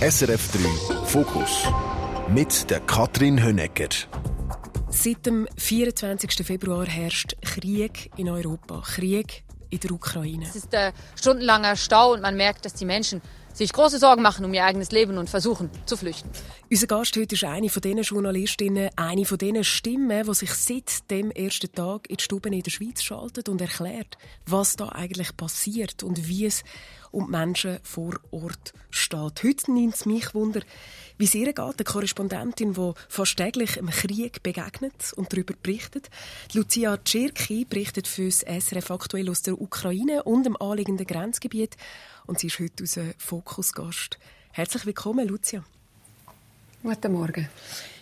SRF 3 Fokus mit der Katrin Hönecker. Seit dem 24. Februar herrscht Krieg in Europa, Krieg in der Ukraine. Es ist ein stundenlanger Stau und man merkt, dass die Menschen sich große Sorgen machen um ihr eigenes Leben und versuchen zu flüchten. Unser Gast heute ist eine von diesen Journalistinnen, eine von diesen Stimmen, die sich seit dem ersten Tag in die Stuben in der Schweiz schaltet und erklärt, was da eigentlich passiert und wie es die Menschen vor Ort steht. Heute nimmt es mich Wunder, wie es ihr geht, eine Korrespondentin, die fast täglich im Krieg begegnet und darüber berichtet. Lucia Czirki berichtet für das SRF aktuell aus der Ukraine und dem anliegenden Grenzgebiet und sie ist heute unser Fokusgast. Herzlich willkommen, Lucia. Guten Morgen.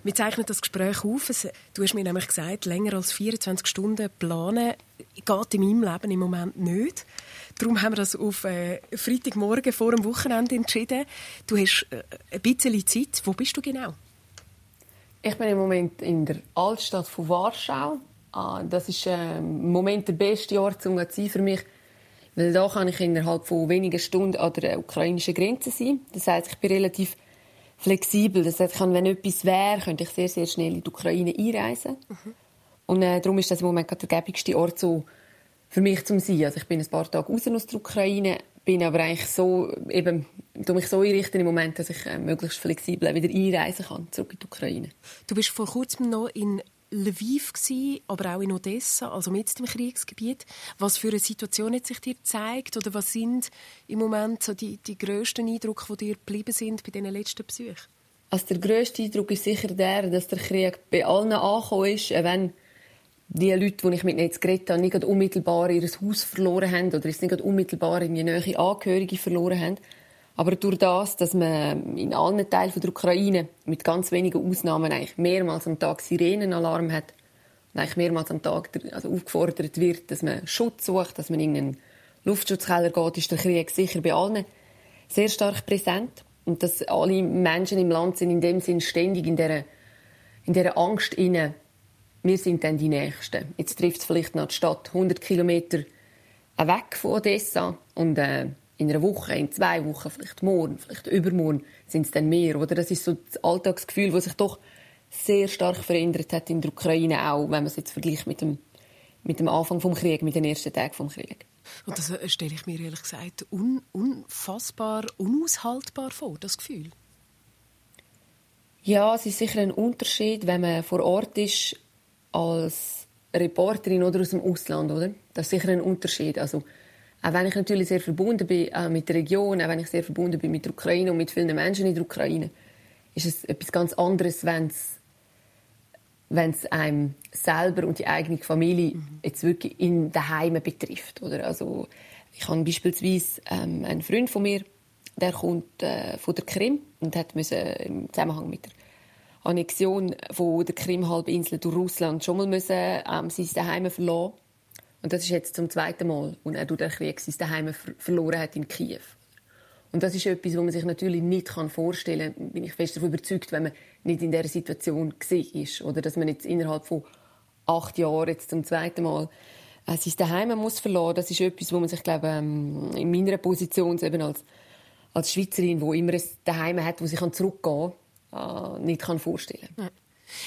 Wir zeichnen das Gespräch auf. Du hast mir nämlich gesagt, länger als 24 Stunden planen geht in meinem Leben im Moment nicht. Darum haben wir das auf äh, Freitagmorgen vor dem Wochenende entschieden. Du hast äh, ein bisschen Zeit. Wo bist du genau? Ich bin im Moment in der Altstadt von Warschau. Ah, das ist äh, im Moment der beste Ort, um zu sein für mich. Weil da kann ich innerhalb von wenigen Stunden an der ukrainischen Grenze sein. Das heißt, ich bin relativ flexibel. Das heißt, wenn etwas wäre, könnte ich sehr, sehr schnell in die Ukraine einreisen. Mhm. Und äh, darum ist das im Moment der gäbigste Ort so für mich zum sein. Also ich bin ein paar Tage raus aus der Ukraine, bin aber eigentlich so, eben, tu mich so einrichten im Moment, dass ich äh, möglichst flexibel wieder einreisen kann, zurück in die Ukraine. Du bist vor kurzem noch in Lviv gewesen, aber auch in Odessa, also mit dem Kriegsgebiet. Was für eine Situation hat sich dir gezeigt oder was sind im Moment so die, die grössten Eindrücke, die dir geblieben sind bei diesen letzten Besuchen? Also der grösste Eindruck ist sicher der, dass der Krieg bei allen angekommen ist, wenn die Leute, die ich mit jetzt geredet habe, nicht unmittelbar ihr Haus verloren haben oder es nicht unmittelbar in die Nähe Angehörige verloren haben. Aber durch das, dass man in allen Teilen der Ukraine mit ganz wenigen Ausnahmen eigentlich mehrmals am Tag Sirenenalarm hat und eigentlich mehrmals am Tag also aufgefordert wird, dass man Schutz sucht, dass man in einen Luftschutzkeller geht, ist der Krieg sicher bei allen sehr stark präsent. Und dass alle Menschen im Land sind in dem Sinn ständig in dieser, in dieser Angst inne wir sind dann die Nächsten. Jetzt trifft es vielleicht noch die Stadt 100 Kilometer weg von Odessa und äh, in einer Woche, in zwei Wochen, vielleicht morgen, vielleicht übermorgen sind es dann mehr. Oder das ist so das Alltagsgefühl, das sich doch sehr stark verändert hat in der Ukraine auch, wenn man es jetzt vergleicht mit dem, mit dem Anfang des Krieges, mit den ersten Tagen des Krieges. Und das äh, stelle ich mir ehrlich gesagt un unfassbar, unaushaltbar vor, das Gefühl. Ja, es ist sicher ein Unterschied, wenn man vor Ort ist als Reporterin oder aus dem Ausland, oder? Das ist sicher ein Unterschied. Also, auch wenn ich natürlich sehr verbunden bin äh, mit der Region, auch wenn ich sehr verbunden bin mit der Ukraine und mit vielen Menschen in der Ukraine, ist es etwas ganz anderes, wenn es wenn es einem selber und die eigene Familie mhm. jetzt wirklich in Heime betrifft, oder? Also ich habe beispielsweise ähm, einen Freund von mir, der kommt äh, von der Krim und hat müssen im Zusammenhang mit der Annexion von der Krimhalbinsel durch Russland schon mal müssen, ähm, sein Daheim verloren. Und das ist jetzt zum zweiten Mal, wo er durch den Krieg sein Daheim ver verloren hat in Kiew. Und das ist etwas, was man sich natürlich nicht vorstellen kann. Bin ich fest davon überzeugt, wenn man nicht in dieser Situation ist oder dass man jetzt innerhalb von acht Jahren jetzt zum zweiten Mal äh, sein Daheim muss verlassen. Das ist etwas, wo man sich glaube ähm, in meiner Position eben als als Schweizerin, wo immer ein Daheim hat, wo sie zurückgehen kann äh, nicht vorstellen kann.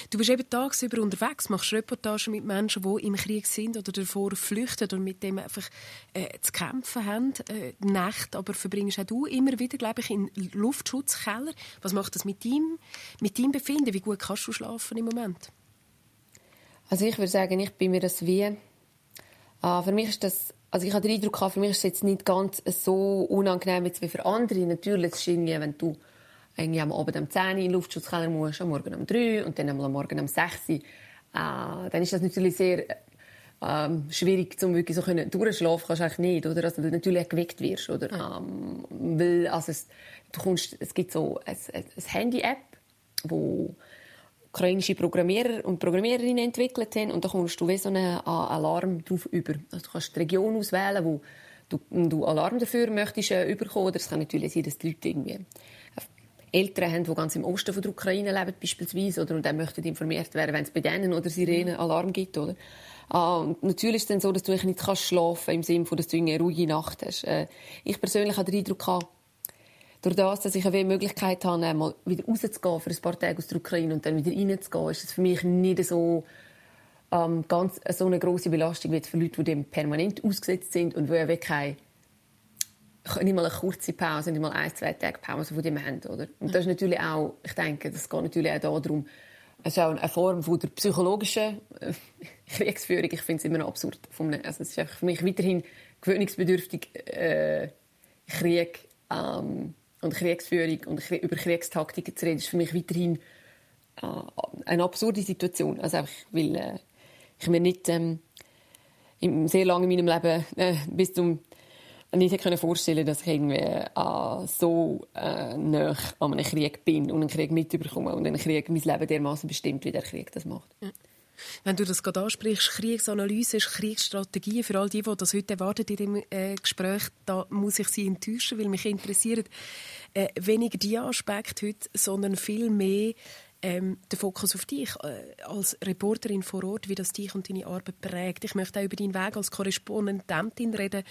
Du bist eben tagsüber unterwegs, machst Reportagen mit Menschen, die im Krieg sind oder davor flüchten und mit dem einfach äh, zu kämpfen haben. Äh, Nacht aber verbringst auch du immer wieder, glaube ich, in Luftschutzkeller. Was macht das mit deinem, mit deinem Befinden? Wie gut kannst du schlafen im Moment? Also ich würde sagen, ich bin mir das wie... Äh, für mich ist das... Also ich habe den Eindruck, für mich ist es jetzt nicht ganz so unangenehm wie für andere. Natürlich ist es irgendwie, wenn du irgendwie am Abend um 10 Uhr in den Luftschutzkeller musst, am Morgen um 3 und dann am Morgen um 6 Uhr, äh, dann ist das natürlich sehr äh, schwierig, um wirklich so können durchschlafen kannst du eigentlich nicht, oder? Also, du natürlich geweckt wirst, oder? Ähm, weil, also es, du kommst, es gibt so eine, eine Handy-App, wo ukrainische Programmierer und Programmiererinnen entwickelt haben und da kommst du wie so einen Alarm drauf über. Also du kannst die Region auswählen, wo du, du Alarm dafür möchtest äh, überkommen. Oder es kann natürlich sein, dass die Leute irgendwie Eltern haben, die ganz im Osten von der Ukraine leben, beispielsweise, oder, und dann möchten informiert werden, wenn es bei denen oder Sirenen Alarm gibt, oder? Ah, und natürlich ist es dann so, dass du nicht kannst schlafen im Sinne von, dass du eine ruhige Nacht hast. Äh, ich persönlich habe den Eindruck durch das, dass ich eine Möglichkeit habe, mal wieder rauszugehen für ein paar Tage aus der Ukraine und dann wieder reinzugehen, ist es für mich nicht so ähm, ganz so eine große Belastung wie für Leute, die dem permanent ausgesetzt sind und die ja wirklich keine nicht mal eine kurze Pause, nicht mal ein, zwei Tage Pause von dem haben, oder? Und das ist natürlich auch, ich denke, das geht natürlich auch darum, es ist auch eine Form von der psychologischen äh, Kriegsführung. Ich finde es immer noch absurd. Also es ist einfach für mich weiterhin gewöhnungsbedürftig, äh, Krieg ähm, und Kriegsführung und über Kriegstaktiken zu reden, ist für mich weiterhin äh, eine absurde Situation. Also einfach, weil äh, ich mir nicht ähm, sehr lange in meinem Leben äh, bis zum nicht hätte vorstellen dass ich irgendwie äh, so äh, nah an einem Krieg bin und einen Krieg mitbekomme und einen Krieg mein Leben dermaßen bestimmt, wie der Krieg das macht. Wenn du das gerade ansprichst, Kriegsanalyse, Kriegsstrategien, für all die, die das heute erwarten in dem äh, Gespräch, da muss ich sie enttäuschen, weil mich interessiert äh, weniger die Aspekte heute, sondern viel mehr ähm, der Fokus auf dich äh, als Reporterin vor Ort, wie das dich und deine Arbeit prägt. Ich möchte auch über deinen Weg als Korrespondentin reden,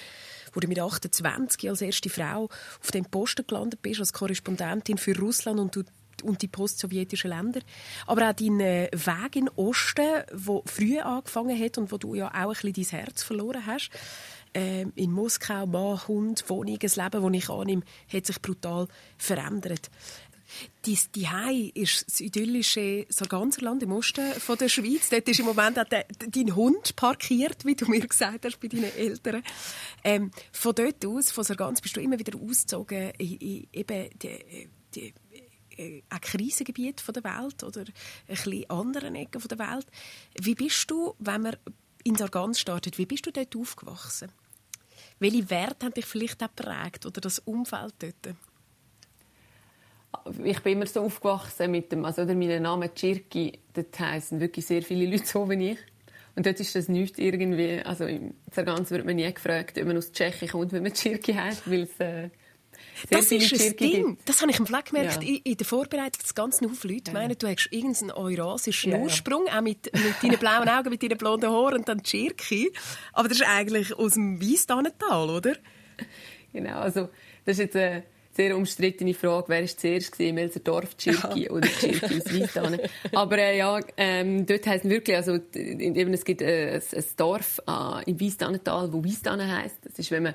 wo du mit 28 als erste Frau auf dem Posten gelandet bist, als Korrespondentin für Russland und du und die postsowjetischen Länder. Aber auch dein äh, Weg in den Osten, der früh angefangen hat und wo du ja auch ein bisschen dein Herz verloren hast. Ähm, in Moskau, Mann, Hund, Wohnung, ein Leben, das ich annehme, hat sich brutal verändert. Dein Zuhause ist das idyllische Sarganserland im Osten von der Schweiz. Dort ist im Moment auch de, dein Hund parkiert, wie du mir gesagt hast, bei deinen Eltern. Ähm, von dort aus, von Sargans, bist du immer wieder ausgezogen in, in eben die, die äh, auch Krisengebiet der Welt oder ein anderen Ecken der Welt. Wie bist du, wenn man in Sargans startet, wie bist du dort aufgewachsen? Welche Werte haben dich vielleicht auch geprägt oder das Umfeld dort? Ich bin immer so aufgewachsen mit dem, also mein Name Tschirki, dort heißen wirklich sehr viele Leute so wie ich. Und dort ist das nicht irgendwie, also im Zergans wird man nie gefragt, ob man aus Tschechien kommt, wenn man Tschirki heißt, weil es äh, das viele ist ein Ding. Gibt. Das habe ich im Fleck gemerkt. Ja. In, der Vorbereitung des ganzen Haufen Leute ja. meinen, du hast irgendeinen eurasischen ja, Ursprung, auch mit, mit deinen blauen Augen, mit deinen blonden Haaren und dann Tschirki. Aber das ist eigentlich aus dem Weissdannental, oder? Genau, also das ist jetzt... Äh, sehr umstrittene Frage, wer war zuerst gewesen, welcher Dorf, Tschirki ja. oder Tschirki aus Weistan. Aber äh, ja, ähm, dort heisst wirklich, also eben, es gibt äh, ein, ein Dorf äh, im Weisdanental, wo Weisdanen heisst. Das ist, wenn man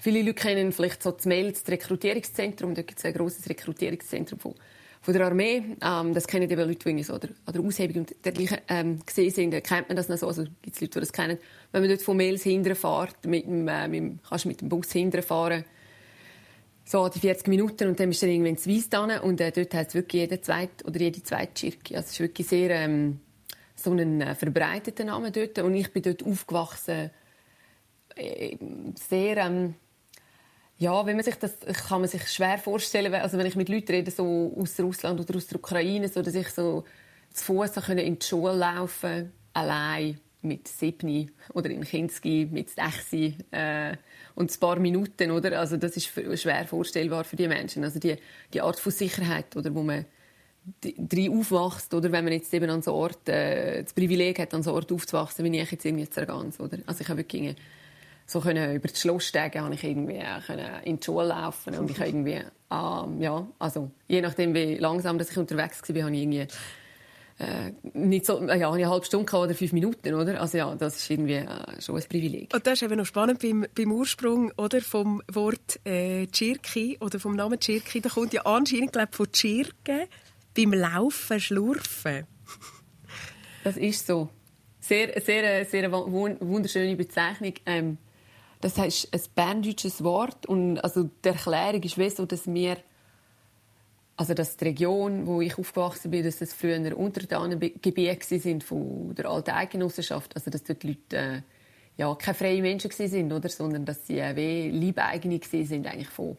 Viele Leute kennen vielleicht so das Mail, das Rekrutierungszentrum. Da gibt es ein grosses Rekrutierungszentrum von, von der Armee. Ähm, das kennen eben Leute, die so an der, an der Aushebung und dergleichen ähm, gesehen sind. Da kennt man das noch so. Also gibt es Leute, die das kennen. Wenn man dort von Mails hinterfährt, mit dem, äh, mit dem, kannst du mit dem Bus hinterfahren, so die 40 Minuten und dann bist du dann irgendwann in Weiss dran und äh, dort es wirklich jeder zweite oder jede zweite Schirke. Also es ist wirklich sehr ähm, so ein äh, verbreiteter Name dort und ich bin dort aufgewachsen äh, sehr ähm, ja, wenn man sich das kann man sich schwer vorstellen, also wenn ich mit Leuten rede so aus Russland oder aus der Ukraine, so dass ich so zu Fuß in die Schule laufen allein mit sieben oder in Kinski mit sechs äh, und ein paar Minuten, oder? Also das ist schwer vorstellbar für die Menschen. Also die, die Art von Sicherheit, oder, wo man drin aufwachst, oder wenn man jetzt eben an so Ort äh, das Privileg hat, an so Ort aufzuwachsen, wie ich jetzt irgendwie Zergans, oder? Also ich habe wirklich so können über die Schlossstege habe ich irgendwie in die Schule laufen und ich irgendwie ähm, ja also je nachdem wie langsam dass ich unterwegs war, habe ich irgendwie äh, nicht so, äh, ja, eine halbe Stunde oder fünf Minuten, oder? Also ja, das ist irgendwie äh, schon ein Privileg. Und das ist eben noch spannend beim, beim Ursprung, oder, vom Wort äh, oder vom Namen Tschirki, da kommt ja anscheinend, glaube von Tschirke beim Laufen, Schlurfen. das ist so. Sehr, sehr, sehr wunderschöne Bezeichnung. Ähm, das ist ein berndeutsches Wort und also die Erklärung ist so, dass wir also dass die Region, wo ich aufgewachsen bin, dass das früher Untertanengebiete sind von der alten Eidgenossenschaft, also dass dort Leute äh, ja keine freien Menschen sind, oder, sondern dass sie äh, wie Leibeigene sind eigentlich von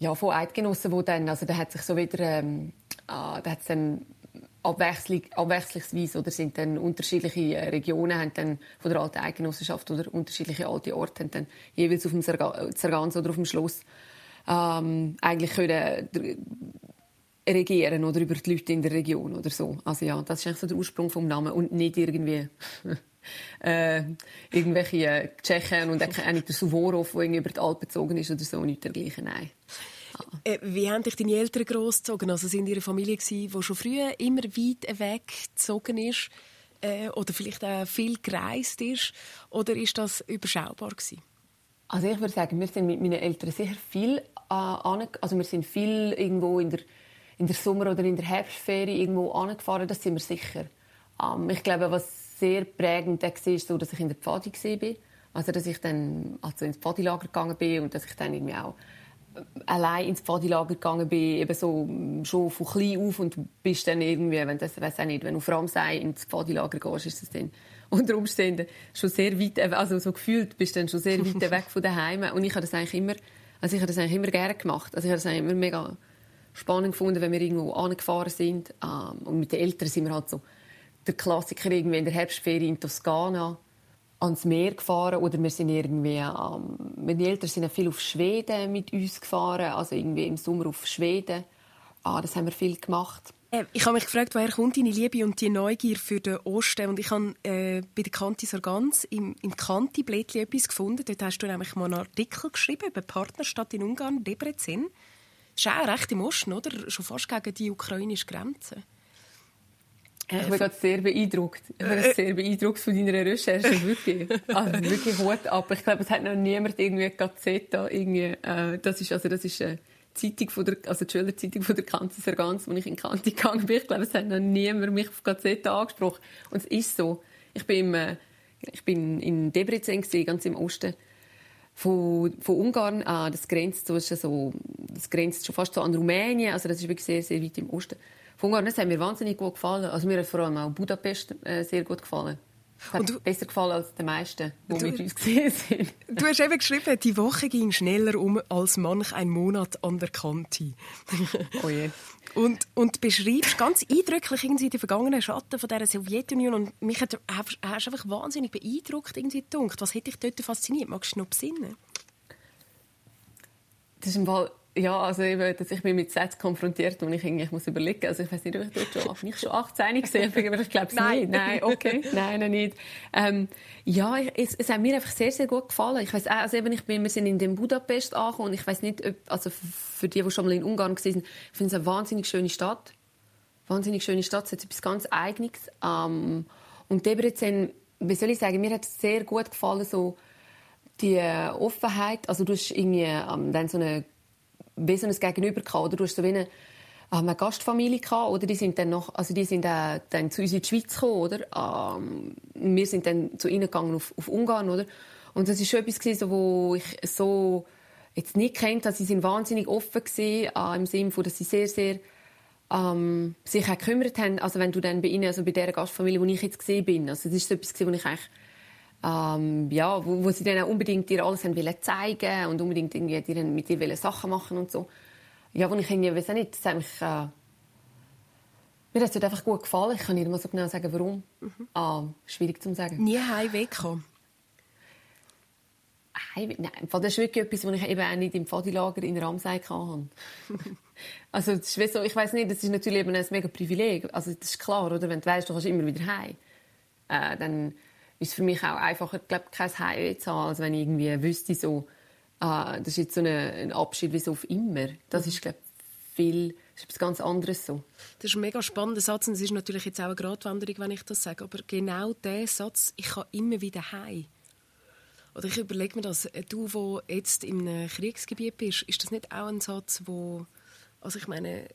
ja von Eidgenossen, wo dann also da hat sich so wieder ähm, äh, da hat es dann Abwechslung, abwechslungsweise oder sind dann unterschiedliche äh, Regionen haben dann von der alten Eidgenossenschaft oder unterschiedliche alte Orte haben dann jeweils auf dem Zergans oder auf dem Schloss ähm, eigentlich können regieren oder über die Leute in der Region oder so. Also ja, das ist eigentlich so der Ursprung vom Namen und nicht irgendwie äh, irgendwelche Tschechen und auch nicht der Suvorov, der über die Alpen gezogen ist oder so, nicht dergleichen, nein. Äh, wie haben dich deine Eltern großgezogen? Also sind ihre Familie gewesen, die schon früher immer weit weggezogen ist äh, oder vielleicht auch viel gereist ist? Oder ist das überschaubar gewesen? Also ich würde sagen, wir sind mit meinen Eltern sicher viel äh, also wir sind viel irgendwo in der, in der Sommer- oder in der Herbstferie irgendwo angefahren, das sind wir sicher. Ähm, ich glaube, was sehr prägend war, ist so, dass ich in der Pfadi war. Also dass ich dann also ins Pfadilager gegangen bin und dass ich dann irgendwie auch allein ins Pfadilager gegangen bin, eben so schon von klein auf und bist dann irgendwie, wenn das, weiß auch nicht, wenn du auf Ramsey ins Pfadilager gehst, ist das dann unter Umständen schon sehr weit, also so gefühlt bist du dann schon sehr weit weg von daheim und ich habe das eigentlich immer, also ich habe das eigentlich immer gerne gemacht, also ich habe das immer mega spannend gefunden, wenn wir irgendwo angefahren sind ähm, und mit den Eltern sind wir halt so der Klassiker irgendwie in der Herbstferie in Toskana ans Meer gefahren oder wir sind irgendwie, ähm, meine Eltern sind viel auf Schweden mit uns gefahren, also irgendwie im Sommer auf Schweden. Ah, das haben wir viel gemacht. Äh, ich habe mich gefragt, woher kommt deine Liebe und die Neugier für den Osten? Und ich habe äh, bei der Kanti Sargans im, im Kanti-Blättchen etwas gefunden. Dort hast du nämlich mal einen Artikel geschrieben über die Partnerstadt in Ungarn, Debrecen. Das ist auch recht im Osten, oder? Schon fast gegen die ukrainische Grenze. Ich bin gerade sehr beeindruckt. Ich bin sehr beeindruckt von deiner Recherche. Wirklich. Also wirklich Hut ab. Ich glaube, es hat noch niemand irgendwie Gazeta irgendwie, äh, das ist, also das ist eine Zeitung von der, also die Schülerzeitung von der Kanzler Sargans, wo ich in Kante gegangen bin. Ich glaube, es hat noch niemand mich auf Gazeta angesprochen. Und es ist so. Ich bin, äh, ich bin in Debrecen gewesen, ganz im Osten von, von Ungarn. Äh, das grenzt so, so, das grenzt schon fast so an Rumänien. Also das ist wirklich sehr, sehr weit im Osten. Ungarn, das hat mir wahnsinnig gut gefallen. Also mir hat vor allem auch Budapest äh, sehr gut gefallen. Hat und du, besser gefallen als die meisten, die du, mit uns gesehen sind. Du hast eben geschrieben, die Woche ging schneller um als manch ein Monat an der Kante. Oh je. Und, und beschreibst ganz eindrücklich irgendwie die vergangenen Schatten von dieser Sowjetunion. Und mich hat hast einfach wahnsinnig beeindruckt irgendwie gedacht. Was hat dich dort fasziniert? Magst du noch besinnen? Das ist im Fall ja, also eben, dass ich bin mit Sätzen konfrontiert und ich irgendwie muss überlegen. Also ich weiß nicht, ob ich dort schon, nicht schon 18 gesehen aber ich glaube es nicht. Nein, okay, nein, noch nicht. Ähm, ja, es, es hat mir einfach sehr, sehr gut gefallen. Ich weiß also eben, ich bin, wir sind in dem Budapest angekommen und ich weiß nicht, ob, also für die, die schon mal in Ungarn waren, ich finde es eine wahnsinnig schöne Stadt. Wahnsinnig schöne Stadt, es hat etwas ganz Eigenes. Ähm, und Debrecen, wie soll ich sagen, mir hat es sehr gut gefallen, so die Offenheit. Also du hast irgendwie ähm, dann so eine ein Gegenüber gehabt. Oder du hast so wie eine, ah, eine Gastfamilie gehabt, oder die sind dann noch, also die sind äh, dann zu uns in die Schweiz gekommen, oder? Ähm, wir sind dann zu ihnen gegangen auf, auf Ungarn, oder? Und das ist schon etwas gewesen, wo ich so jetzt nicht kennt, dass sie sind wahnsinnig offen gewesen, äh, im Sinne von, dass sie sehr, sehr ähm, sich gekümmert haben. Also wenn du dann bei ihnen, also bei der Gastfamilie, wo ich jetzt gesehen bin, also das ist so etwas gewesen, wo ich eigentlich ähm, ja, wo, wo, sie dann auch unbedingt dir alles haben wollen zeigen und unbedingt irgendwie dir, mit dir wollen Sachen machen und so. Ja, wo ich irgendwie, weiß auch nicht, das hat mich, äh, mir hat es einfach gut gefallen. Ich kann nicht mal so genau sagen, warum. Mhm. Ah, schwierig zu sagen. Nie heimwegkommen? Heimweg? Nein, das ist wirklich etwas, was ich eben auch nicht im Pfadilager in Ramsey hatte. also, das ist so, ich weiß nicht, das ist natürlich eben ein mega Privileg. Also, das ist klar, oder? Wenn du weißt, du kannst immer wieder heim, äh, dann ist es für mich auch einfacher, glaub, kein Heimweh zu haben, als wenn ich irgendwie wüsste, so, ah, das ist jetzt so eine, ein Abschied wie so auf immer. Das ist, glaube viel, das ist etwas ganz anderes so. Das ist ein mega spannender Satz und es ist natürlich jetzt auch eine Gratwanderung, wenn ich das sage, aber genau der Satz, ich kann immer wieder heim. Oder ich überlege mir das, du, wo jetzt im Kriegsgebiet bist, ist das nicht auch ein Satz, wo also ich meine,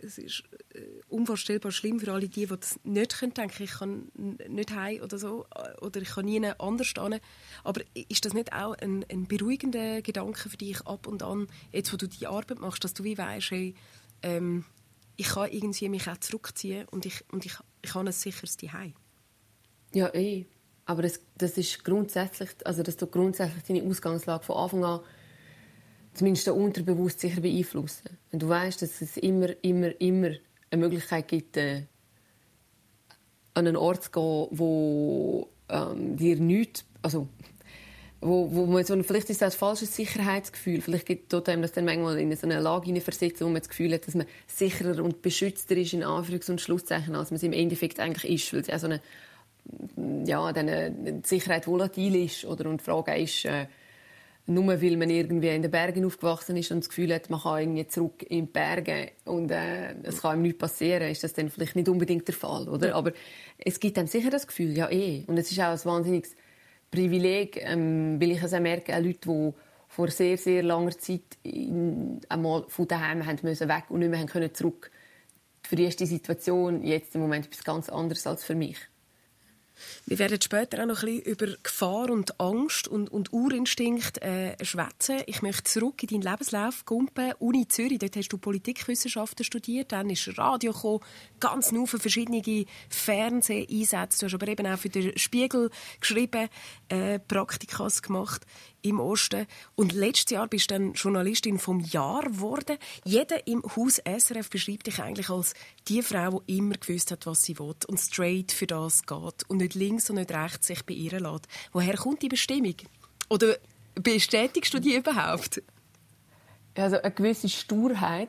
es ist äh, unvorstellbar schlimm für alle die, die das nicht können denken, ich kann nicht heim oder so oder ich kann nie anders hin. Aber ist das nicht auch ein, ein, beruhigender Gedanke für dich ab und an, jetzt wo du die Arbeit machst, dass du wie weißt, hey, ähm, ich kann irgendwie mich auch zurückziehen und ich, und ich, ich habe ein sicheres Zuhause. Ja, eh. Aber das, das ist grundsätzlich, also dass du grundsätzlich deine Ausgangslage von Anfang an zumindest unterbewusst sicher beeinflussen. Wenn du weißt, dass es immer, immer, immer eine Möglichkeit gibt, äh, an einen Ort zu gehen, wo ähm, dir nichts, also wo, wo man so, vielleicht ist das ein falsches Sicherheitsgefühl, vielleicht gibt es einem das dann manchmal in so eine Lage versetzt, wo man das Gefühl hat, dass man sicherer und beschützter ist, in Anführungs- und Schlusszeichen, als man es im Endeffekt eigentlich ist, weil es ja so eine, ja, dann eine Sicherheit volatil ist, oder, und die Frage ist, äh, nur weil man irgendwie in den Bergen aufgewachsen ist und das Gefühl hat, man kann irgendwie zurück in die Berge und äh, es kann ihm nichts passieren, ist das dann vielleicht nicht unbedingt der Fall, oder? Ja. Aber es gibt einem sicher das Gefühl, ja eh. Und es ist auch ein wahnsinniges Privileg, ähm, weil ich es auch merke, auch Leute, die vor sehr, sehr langer Zeit in, einmal von daheim haben müssen weg und nicht mehr können zurück. Für die die Situation jetzt im Moment etwas ganz anderes als für mich. Wir werden später auch noch ein bisschen über Gefahr und Angst und, und Urinstinkt äh, schwätzen. Ich möchte zurück in deinen Lebenslauf kumpen. Uni Zürich, dort hast du Politikwissenschaften studiert, dann ist Radio gekommen, ganz viele verschiedene Fernseheinsätze. Du hast aber eben auch für den Spiegel geschrieben, äh, Praktikas gemacht im Osten. Und letztes Jahr bist du dann Journalistin vom Jahr geworden. Jeder im Haus SRF beschreibt dich eigentlich als die Frau, die immer gewusst hat, was sie will und straight für das geht und nicht links und nicht rechts sich beirren lässt. Woher kommt die Bestimmung? Oder bestätigst du die überhaupt? Also eine gewisse Sturheit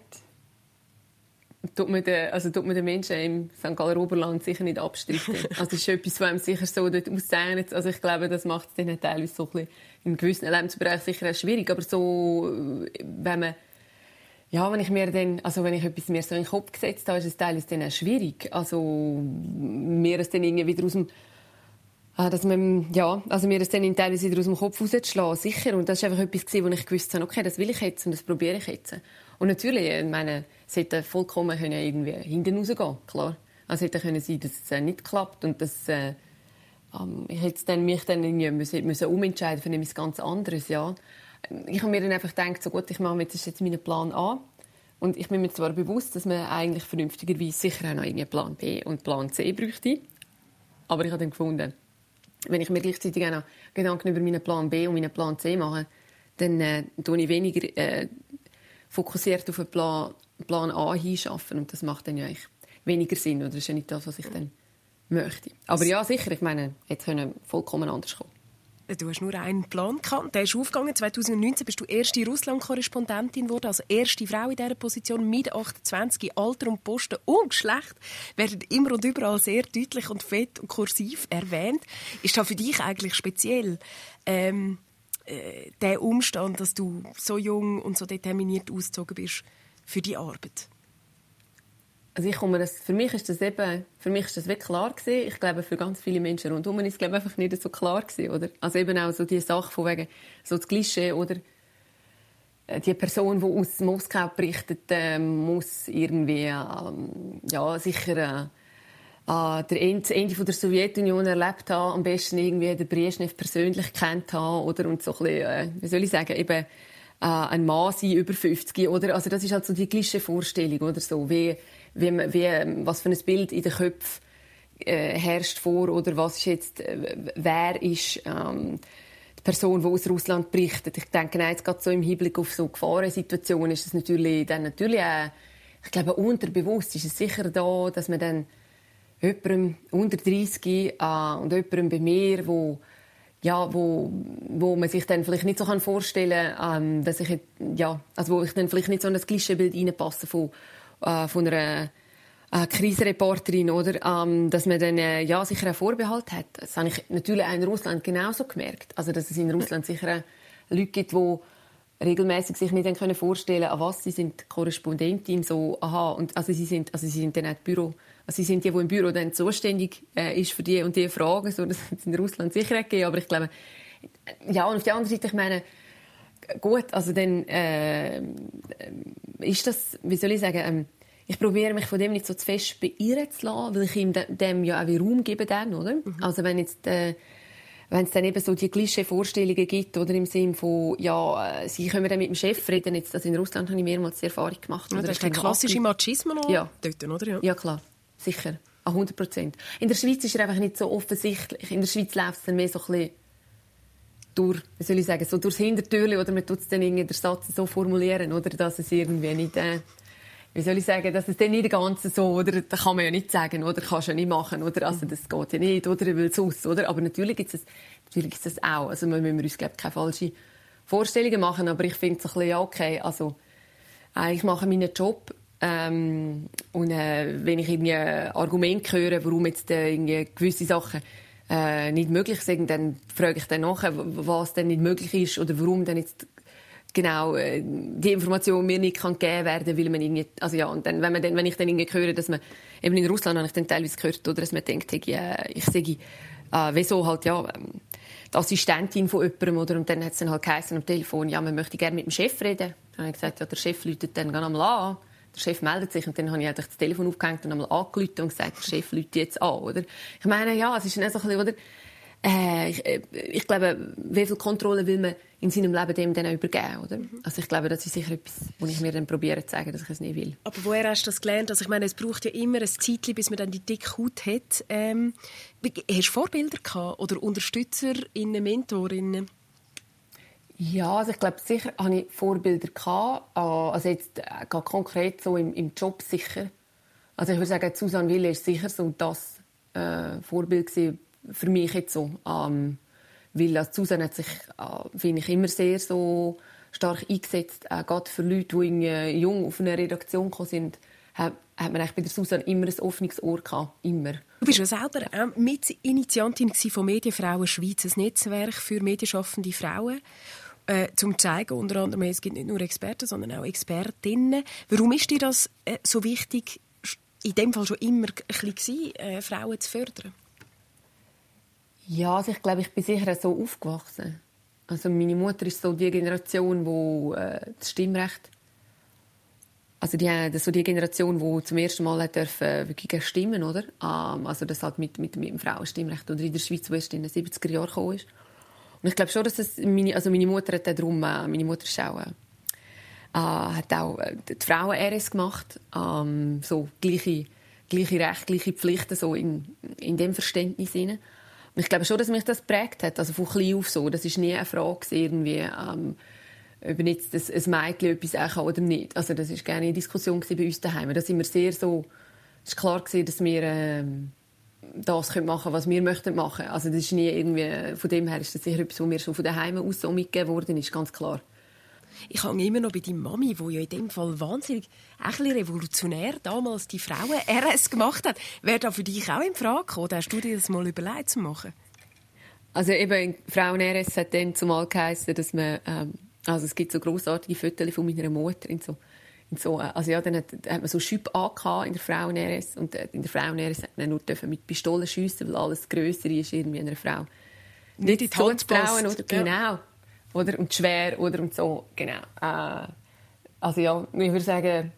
tut man den, also tut man den Menschen im St. Galler Oberland sicher nicht abstreiten. also das ist etwas, was einem sicher so dort auszeichnet. Also ich glaube, das macht es dann teilweise so ein bisschen in gewissen Lebensbereichen sicher auch schwierig. Aber so, wenn man ja, wenn ich mir dann, also wenn ich etwas mir so in den Kopf gesetzt habe, ist es teilweise dann auch schwierig. Also mir es dann irgendwie wieder aus dem Ah, dass man, ja, also mir das dann in teilweise wieder aus dem Kopf rauszuschlagen, sicher. Und das war einfach etwas, wo ich gewusst habe, okay, das will ich jetzt und das probiere ich jetzt. Und natürlich, ich meine, es hätte vollkommen können irgendwie hinten rausgehen klar. Also hätte können sein, dass es äh, nicht klappt und dass äh, ähm, ich hätte mich dann irgendwie müssen, müssen umentscheiden für etwas ganz anderes, ja. Ich habe mir dann einfach gedacht, so gut, ich mache jetzt, jetzt meinen Plan A. Und ich bin mir zwar bewusst, dass man eigentlich vernünftigerweise sicher auch noch einen Plan B und Plan C bräuchte. Aber ich habe dann gefunden, wenn ich mir gleichzeitig auch noch Gedanken über meinen Plan B und meinen Plan C mache, dann äh, tue ich weniger äh, fokussiert auf den Plan, Plan A hinschaffen. Und das macht dann ja eigentlich weniger Sinn. Oder das ist ja nicht das, was ich dann möchte. Aber ja, sicher, ich meine, jetzt können vollkommen anders kommen. Du hast nur einen Plan gehabt. Der ist aufgegangen. 2019 bist du erste Russland-Korrespondentin geworden, also erste Frau in dieser Position, mit 28, Alter und Posten und Geschlecht werden immer und überall sehr deutlich und fett und kursiv erwähnt. Ist das für dich eigentlich speziell, ähm, äh, der Umstand, dass du so jung und so determiniert ausgezogen bist für die Arbeit? Also ich komme das, für mich ist das eben, für mich ist das wirklich klar gewesen. Ich glaube, für ganz viele Menschen rundherum ist es glaube einfach nicht so klar gewesen, oder? Also eben auch so die Sache von wegen, so das Klischee, oder? Äh, die Person, die aus Moskau berichtet, äh, muss irgendwie, ähm, ja, sicher, äh, der Ende, Ende der Sowjetunion erlebt haben, am besten irgendwie den Brezhnev persönlich kennt haben, oder? Und so ein bisschen, äh, wie soll ich sagen, eben, äh, ein Mann sein, über 50, oder? Also das ist halt so die gleiche Vorstellung, oder so, wie, wie, wie, was für ein Bild in den Köpfen äh, herrscht vor oder was ist jetzt, äh, wer ist ähm, die Person, die aus Russland berichtet. Ich denke, jetzt gerade so im Hinblick auf so Gefahrensituationen ist es natürlich dann natürlich auch, ich glaube, unterbewusst ist es sicher da, dass man dann jemandem unter 30 äh, und jemandem bei mir, wo ja, wo, wo man sich dann vielleicht nicht so vorstellen kann, ähm, dass ich, ja, also wo ich dann vielleicht nicht so in das Klischeebild reinpasse von äh, von einer äh, Krisenreporterin, oder, ähm, dass man dann äh, ja, sicher einen Vorbehalt hat. Das habe ich natürlich auch in Russland genauso gemerkt. Also, dass es in Russland sicher Leute gibt, die regelmäßig sich nicht dann können vorstellen an was sie sind Korrespondentin so aha und also sie sind also sie sind dann auch Büro also sie sind die die im Büro dann zuständig äh, ist für die und die Fragen so das in Russland sicher gegeben aber ich glaube ja und auf der anderen Seite ich meine gut, also dann äh, ist das, wie soll ich sagen, ähm, ich probiere mich von dem nicht so zu fest beirren zu lassen, weil ich ihm dem ja auch Raum gebe dann, oder? Mhm. Also wenn jetzt äh, wenn es dann eben so die gleichen Vorstellungen gibt, oder im Sinne von, ja, äh, sie können dann mit dem Chef reden, jetzt, also in Russland habe ich mehrmals die Erfahrung gemacht. Ja, das ist der klassische Machismo ja. dort, oder? Ja. ja, klar, sicher, 100 Prozent. In der Schweiz ist er einfach nicht so offensichtlich. In der Schweiz läuft es dann mehr so ein bisschen durch, wie soll ich sagen, so durchs Hintertürchen oder man tut es dann irgendwie den Satz so formulieren, oder, dass es irgendwie nicht, äh, wie soll ich sagen, dass es dann nicht ganz so, oder, das kann man ja nicht sagen, oder, kannst du ja nicht machen, oder, also das geht ja nicht, oder, will es oder, aber natürlich gibt es, natürlich gibt es auch, also wir müssen uns, glaube ich, keine falschen Vorstellungen machen, aber ich finde es ein bisschen, ja, okay, also, äh, ich mache meinen Job, ähm, und äh, wenn ich irgendwie Argumente höre, warum jetzt äh, irgendwie gewisse Sachen äh, nicht möglich sind, dann frage ich dann nachher, was denn nicht möglich ist oder warum dann jetzt genau äh, die Information mir nicht kann gegeben werden, weil man irgendwie, also ja, und dann, wenn man dann, wenn ich dann irgendwie höre, dass man eben in Russland habe ich dann teilweise gehört, oder dass man denkt, hey, äh, ich sage, äh, wieso halt ja ähm, die Assistentin von jemandem oder und dann hat es dann halt geheißen am Telefon, ja, man möchte gerne mit dem Chef reden. Dann habe ich gesagt, ja, der Chef läutet dann einmal an. Der Chef meldet sich und dann habe ich halt das Telefon aufgehängt und einmal angerufen und gesagt, der Chef läutet jetzt an, oder? Ich meine, ja, es ist dann so ein bisschen, oder? Äh, ich, äh, ich, glaube, wie viel Kontrolle will man in seinem Leben dem dann übergeben, oder? Mhm. Also ich glaube, das ist sicher etwas, wo ich mir dann probiere zu sagen, dass ich es nicht will. Aber woher hast du das gelernt? Also ich meine, es braucht ja immer ein Zeitchen, bis man dann die dicke Haut hat. Ähm, hast du Vorbilder gehabt oder Unterstützer in Mentorinnen? Ja, also ich glaube, sicher hatte ich Vorbilder gehabt. Ah, also jetzt äh, konkret so im, im Job sicher. Also ich würde sagen, Susanne Wille ist sicher so das äh, Vorbild für mich jetzt so. Ähm, weil als Susan hat sich, äh, finde ich, immer sehr so stark eingesetzt, äh, gerade für Leute, die äh, jung auf eine Redaktion gekommen sind, hat, hat man bei der Susan immer ein offenes Ohr gehabt, immer. Du bist ja selber auch Mitinitiantin von Medienfrauen Schweiz, ein Netzwerk für medienschaffende Frauen. Äh, zum zeigen, unter anderem, es gibt nicht nur Experten, sondern auch Expertinnen. Warum ist dir das äh, so wichtig, in dem Fall schon immer ein bisschen, äh, Frauen zu fördern? Ja, also ich glaube, ich bin sicher so aufgewachsen. Also meine Mutter ist so die Generation, wo äh, das Stimmrecht, also die, das so die Generation, wo zum ersten Mal hat dürfen, äh, wirklich stimmen, oder? Ähm, also das halt mit, mit, mit dem Frauenstimmrecht oder in der Schweiz, wo erst in den 70er Jahren gekommen ist. Und ich glaube schon, dass das meine, also meine Mutter hat darum, äh, meine Mutter ist auch, äh, äh hat auch äh, die Frauen-RS gemacht, ähm, so gleiche, gleiche Rechte, gleiche Pflichten, so in, in dem Verständnis hinein ich glaube schon, dass mich das prägt hat, also von klein auf so. Das ist nie eine Frage irgendwie, ähm, ob jetzt das, ein Mädchen etwas auch oder nicht. Also das ist gerne eine Diskussion bei uns daheim. Da sind wir sehr so, es ist klar gewesen, dass wir ähm, das können machen, was wir möchten machen. Also das ist nie irgendwie, von dem her ist das sicher etwas, was mir schon von daheim aus so mitgegeben worden ist, ganz klar. Ich hänge immer noch bei deiner Mami, die ja in dem Fall wahnsinnig ein revolutionär damals die Frauen RS gemacht hat. Wäre das für dich auch in Frage gekommen? Hast du dir das mal überlegt zu machen? Also eben, Frauen RS hat dann zumal geheißen, dass man, ähm, also es gibt so grossartige Fotos von meiner Mutter in so, in so, äh, also ja, dann hat, hat man so Schüpp in der Frauen RS und äh, in der Frauen RS hat man nur mit Pistolen schiessen, weil alles Größere ist irgendwie einer Frau. Nicht, in die Hand Frauen, oder? Genau. Ja oder? Und schwer, oder? Und so, genau. Äh, also ja, ich würde sagen,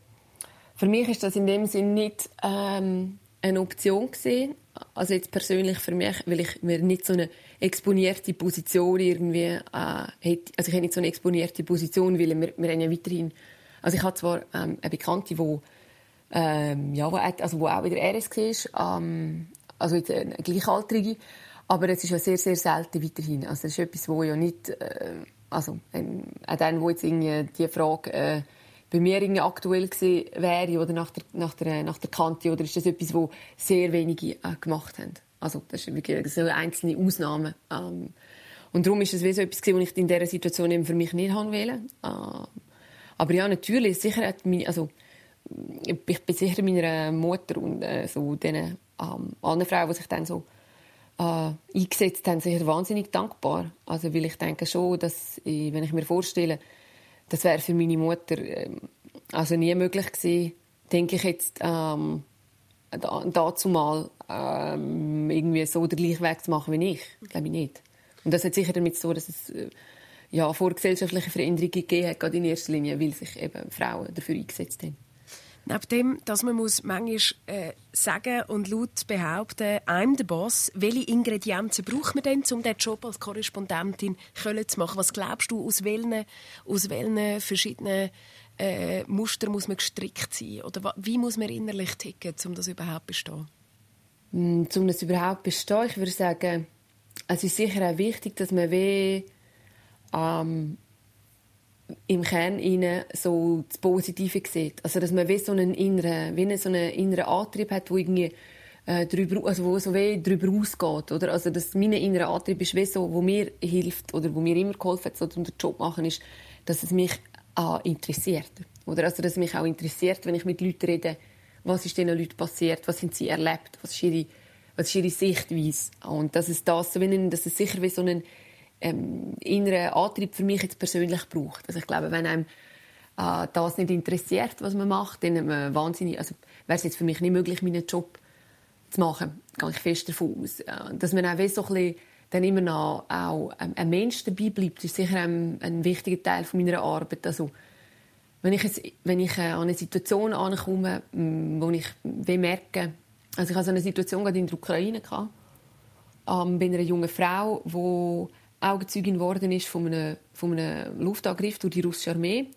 für mich ist das in dem Sinn nicht ähm, eine Option gewesen. Also jetzt persönlich für mich, weil ich mir nicht so eine exponierte Position irgendwie äh, hätte. Also ich hätte nicht so eine exponierte Position, weil wir, wir haben ja weiterhin... Also ich habe zwar ähm, eine Bekannte, die ähm, ja, wo, also wo auch wieder RS war, ähm, also jetzt eine Gleichaltrige, aber es ist ja sehr, sehr selten weiterhin. Also das ist etwas, wo ja nicht, äh, also ähm, auch dann, wo jetzt die Frage äh, bei mir aktuell gewesen wäre oder nach der, nach der, nach der Kante, oder ist das etwas, wo sehr wenige äh, gemacht haben? Also das ist wirklich so einzelne Ausnahmen. Ähm, und darum ist es wie so etwas, was ich in dieser Situation eben für mich nicht haben wollte. Äh, aber ja, natürlich, sicher hat meine, also ich bin sicher meiner Mutter und äh, so den ähm, anderen Frauen, die sich dann so äh, eingesetzt haben, sicher wahnsinnig dankbar. Also, weil ich denke schon, dass, ich, wenn ich mir vorstelle, das wäre für meine Mutter äh, also nie möglich gewesen, denke ich jetzt ähm, dazu mal ähm, irgendwie so den gleichen Weg zu machen wie ich. Glaube ich nicht. Und das hat sicher damit zu tun, dass es äh, ja, vorgesellschaftliche Veränderungen gegeben hat, gerade in erster Linie, weil sich eben Frauen dafür eingesetzt haben. Neben dem, dass man muss manchmal äh, sagen und laut behaupten, I'm the Boss, welche Ingredienzen braucht man denn, um diesen Job als Korrespondentin zu machen? Was glaubst du, aus welchen, aus welchen verschiedenen äh, Mustern muss man gestrickt sein? Oder wie muss man innerlich ticken, um das überhaupt zu bestehen? Mm, um das überhaupt zu bestehen, ich würde sagen, es ist sicher auch wichtig, dass man wie, ähm, im Kern innen so das Positive sieht. Also, dass man wie so einen inneren, wie so einen inneren Antrieb hat, wo irgendwie äh, drüber, also wo so wie drüber ausgeht, oder? Also, dass mein innerer Antrieb ist wie so, wo mir hilft, oder wo mir immer geholfen hat, so, den Job machen, ist, dass es mich äh, interessiert. Oder? Also, dass es mich auch interessiert, wenn ich mit Leuten rede, was ist diesen Leuten passiert, was sind sie erlebt, was ist ihre Was ist ihre Sichtweise? Und dass es das, dass es sicher wie so einen ähm, inneren Antrieb für mich jetzt persönlich braucht. Also ich glaube, wenn einem äh, das nicht interessiert, was man macht, dann man wahnsinnig, also wäre es jetzt für mich nicht möglich, meinen Job zu machen. Gehe ich fest davon aus. Äh, dass man auch so ein bisschen dann immer noch auch ein Mensch dabei bleibt, ist sicher ein, ein wichtiger Teil von meiner Arbeit. Also, wenn ich, jetzt, wenn ich äh, an eine Situation ankomme, wo ich merke, also ich hatte so eine Situation gerade in der Ukraine gehabt, ähm, bei einer jungen Frau, die Augenzeugin geworden ist von einem, von einem Luftangriff durch die russische Armee.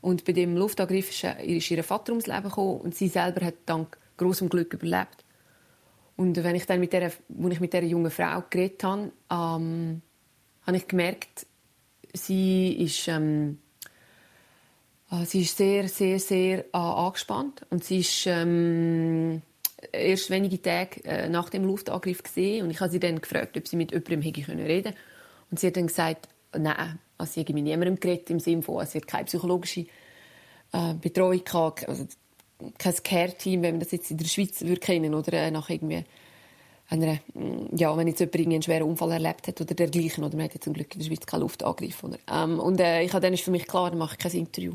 Und bei dem Luftangriff ist, ist ihr Vater ums Leben gekommen und sie selber hat dank großem Glück überlebt. Und wenn ich dann mit der, als ich mit der jungen Frau geredet habe, ähm, habe ich gemerkt, sie ist, ähm, äh, sie ist sehr, sehr, sehr äh, angespannt und sie ist ähm, erst wenige Tage äh, nach dem Luftangriff gesehen und ich habe sie dann gefragt, ob sie mit jemandem reden können. Und sie hat dann gesagt, nein, also hat mit niemandem geredet im Sinne von, sie hat keine psychologische äh, Betreuung gehabt, also kein Care-Team, wenn man das jetzt in der Schweiz würde kennen oder äh, nach irgendwie einer, mm, ja, wenn jetzt jemand einen schweren Unfall erlebt hat oder dergleichen, oder man hat ja zum Glück in der Schweiz keinen Luftangriff. Oder? Ähm, und äh, ich, dann ist für mich klar, dann mache ich kein Interview.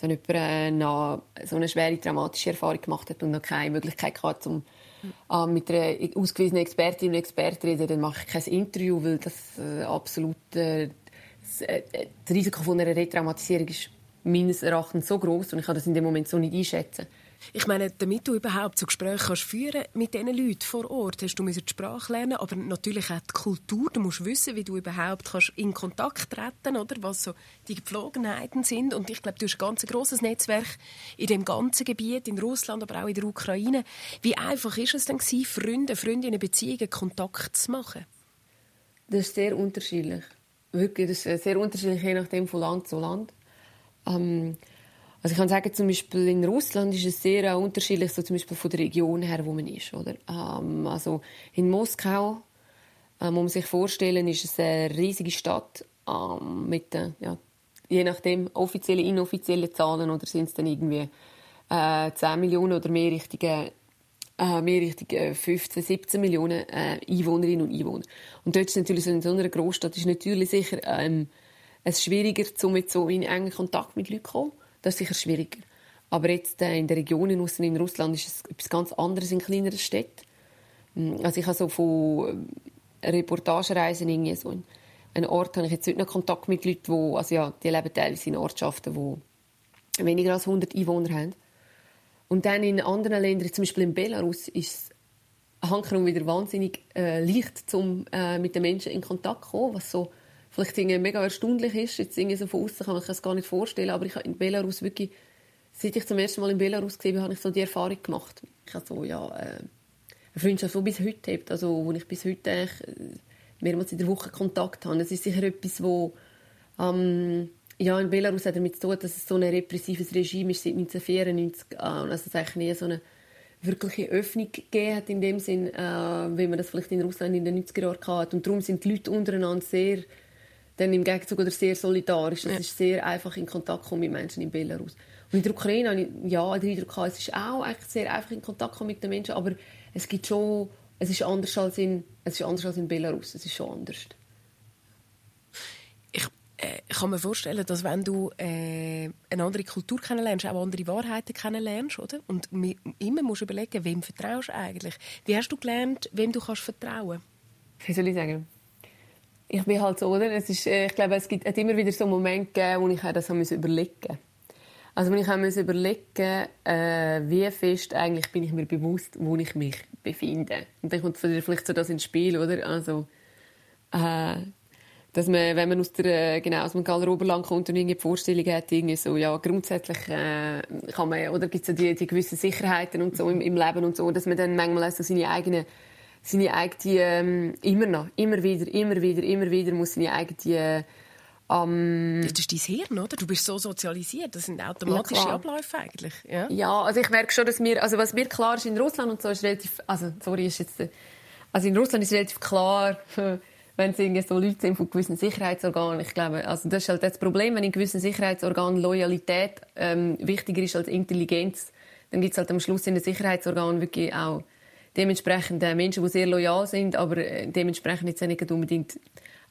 Also, wenn jemand äh, so eine schwere, traumatische Erfahrung gemacht hat und noch keine Möglichkeit hat, um äh, mit einer ausgewiesenen Expertin und Experten reden, dann mache ich kein Interview, weil das äh, absolut äh, äh, das Risiko von einer Retraumatisierung ist meines Erachtens so groß und ich kann das in dem Moment so nicht einschätzen. Ich meine, damit du überhaupt so Gespräche kannst führen mit diesen Leuten vor Ort, hast du die Sprache lernen, aber natürlich auch die Kultur. Du musst wissen, wie du überhaupt kannst in Kontakt treten, oder was so die Gepflogenheiten sind. Und ich glaube, du hast ein ganz grosses Netzwerk in dem ganzen Gebiet, in Russland, aber auch in der Ukraine. Wie einfach ist es denn Freunde, Freundinnen, Beziehungen, Kontakt zu machen? Das ist sehr unterschiedlich. Wirklich, das ist sehr unterschiedlich, je nachdem von Land zu Land. Ähm, also ich kann sagen, zum Beispiel in Russland ist es sehr unterschiedlich, so zum Beispiel von der Region her, wo man ist. Oder? Ähm, also in Moskau, ähm, muss man sich vorstellen, ist es eine riesige Stadt ähm, mit, äh, ja, je nachdem, offizielle, inoffizielle Zahlen oder sind es dann irgendwie äh, 10 Millionen oder mehr Richtung, äh, mehr Richtung 15, 17 Millionen äh, Einwohnerinnen und Einwohner. Und dort ist natürlich so in so einer Großstadt ist natürlich sicher ähm, es schwieriger, mit so in engen Kontakt mit Leuten zu kommen. Das ist sicher schwieriger. Aber jetzt äh, in der Region in Russland ist es etwas ganz anderes in kleineren Städten. Hm, also ich habe so von äh, Reportagereisen irgendwie so in einem Ort habe ich jetzt heute noch Kontakt mit Leuten, die, also ja, die leben teilweise in Ortschaften, die weniger als 100 Einwohner haben. Und dann in anderen Ländern, zum Beispiel in Belarus, ist es wieder wahnsinnig äh, leicht, um äh, mit den Menschen in Kontakt zu kommen, was so vielleicht irgendwie mega erstaunlich ist. Jetzt irgendwie so von außen kann sich das gar nicht vorstellen, aber ich habe in Belarus wirklich, seit ich zum ersten Mal in Belarus gesehen habe, ich so die Erfahrung gemacht. Ich habe so, ja, äh, eine Freundschaft, die bis heute hat, also wo ich bis heute äh, mehrmals in der Woche Kontakt habe. Es ist sicher etwas, wo ähm, ja, in Belarus hat damit zu tun, dass es so ein repressives Regime ist seit 1994 äh, und also es eigentlich nie so eine wirkliche Öffnung gegeben hat in dem Sinn, äh, wie man das vielleicht in Russland in den 90er Jahren hatte. Und darum sind die Leute untereinander sehr dann im Gegenzug oder sehr solidarisch. Es ja. ist sehr einfach in Kontakt kommen mit Menschen in Belarus. Und in der Ukraine habe ich ja den Eindruck es ist auch eigentlich sehr einfach in Kontakt kommen mit den Menschen, aber es gibt schon, es ist anders als in, es ist anders als in Belarus. Es ist schon anders. Ich äh, kann mir vorstellen, dass wenn du äh, eine andere Kultur kennenlernst, auch andere Wahrheiten kennenlernst, oder? Und immer musst du überlegen, wem vertraust du eigentlich? Wie hast du gelernt, wem du kannst vertrauen? Wie soll ich sagen? Ich bin halt so, oder? Es ist, äh, ich glaube, es gibt, hat immer wieder so Momente gegeben, wo ich das überlegen musste. Also wenn ich mir überlegen äh, wie fest eigentlich bin ich mir bewusst, wo ich mich befinde. Und dann kommt vielleicht so das ins Spiel, oder? Also, äh, dass man, wenn man aus, der, genau, aus dem Galler Oberland kommt und irgendwie die Vorstellung hat, irgendwie so, ja, grundsätzlich äh, kann man, oder gibt es so die, die gewissen Sicherheiten und so im, im Leben und so, dass man dann manchmal auch so seine eigenen seine eigene, ähm, immer noch, immer wieder, immer wieder, immer wieder muss seine eigene ähm, das ist dein Hirn, oder? Du bist so sozialisiert. Das sind automatische ja, Abläufe eigentlich. Ja. ja, also ich merke schon, dass mir, also was mir klar ist in Russland und so ist relativ, also sorry, ist jetzt, also in Russland ist relativ klar, wenn es irgendwie so Leute sind von gewissen Sicherheitsorganen. Ich glaube, also das ist halt das Problem, wenn in gewissen Sicherheitsorganen Loyalität ähm, wichtiger ist als Intelligenz, dann gibt es halt am Schluss in den Sicherheitsorganen wirklich auch dementsprechend äh, Menschen, die sehr loyal sind, aber äh, dementsprechend jetzt nicht unbedingt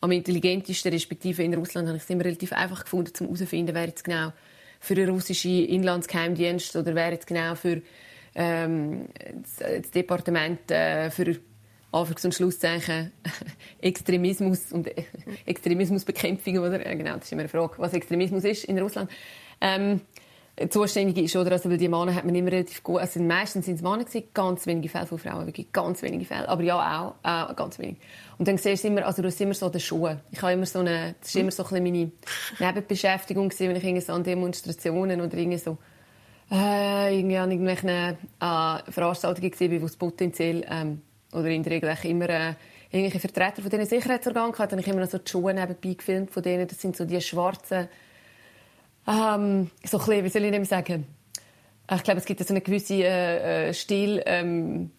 am intelligentesten, respektive in Russland habe ich es immer relativ einfach gefunden, um herauszufinden, wer jetzt genau für den russischen Inlandsgeheimdienst oder wer jetzt genau für ähm, das, Departement äh, für Anführungs- und Schlusszeichen Extremismus und Extremismusbekämpfung, oder? Genau, das ist immer eine Frage, was Extremismus ist in Russland. Ähm, zuständig ist. Oder? Also, weil die Männer hat man immer relativ gut. Also, meistens sind es Männer gewesen, ganz wenige Fälle von Frauen, wirklich ganz wenige Fälle. Aber ja, auch, äh, ganz wenig. Und dann siehst du immer, also du hast immer so den Schuhe. Ich habe immer so eine, das war immer so ein meine Nebenbeschäftigung gewesen, wenn ich irgendwie so an Demonstrationen oder irgendwie so, äh, irgendwie an irgendwelchen äh, Veranstaltungen war, wo es potenziell, ähm, oder in der Regel immer, äh, irgendwelche Vertreter von diesen Sicherheitsorganen dann habe ich immer noch so die Schuhe nebenbei gefilmt von denen. Das sind so die schwarzen, ähm, so ein bisschen, wie soll ich dem sagen? Ich glaube, es gibt so einen gewissen äh, äh, Stil, ähm,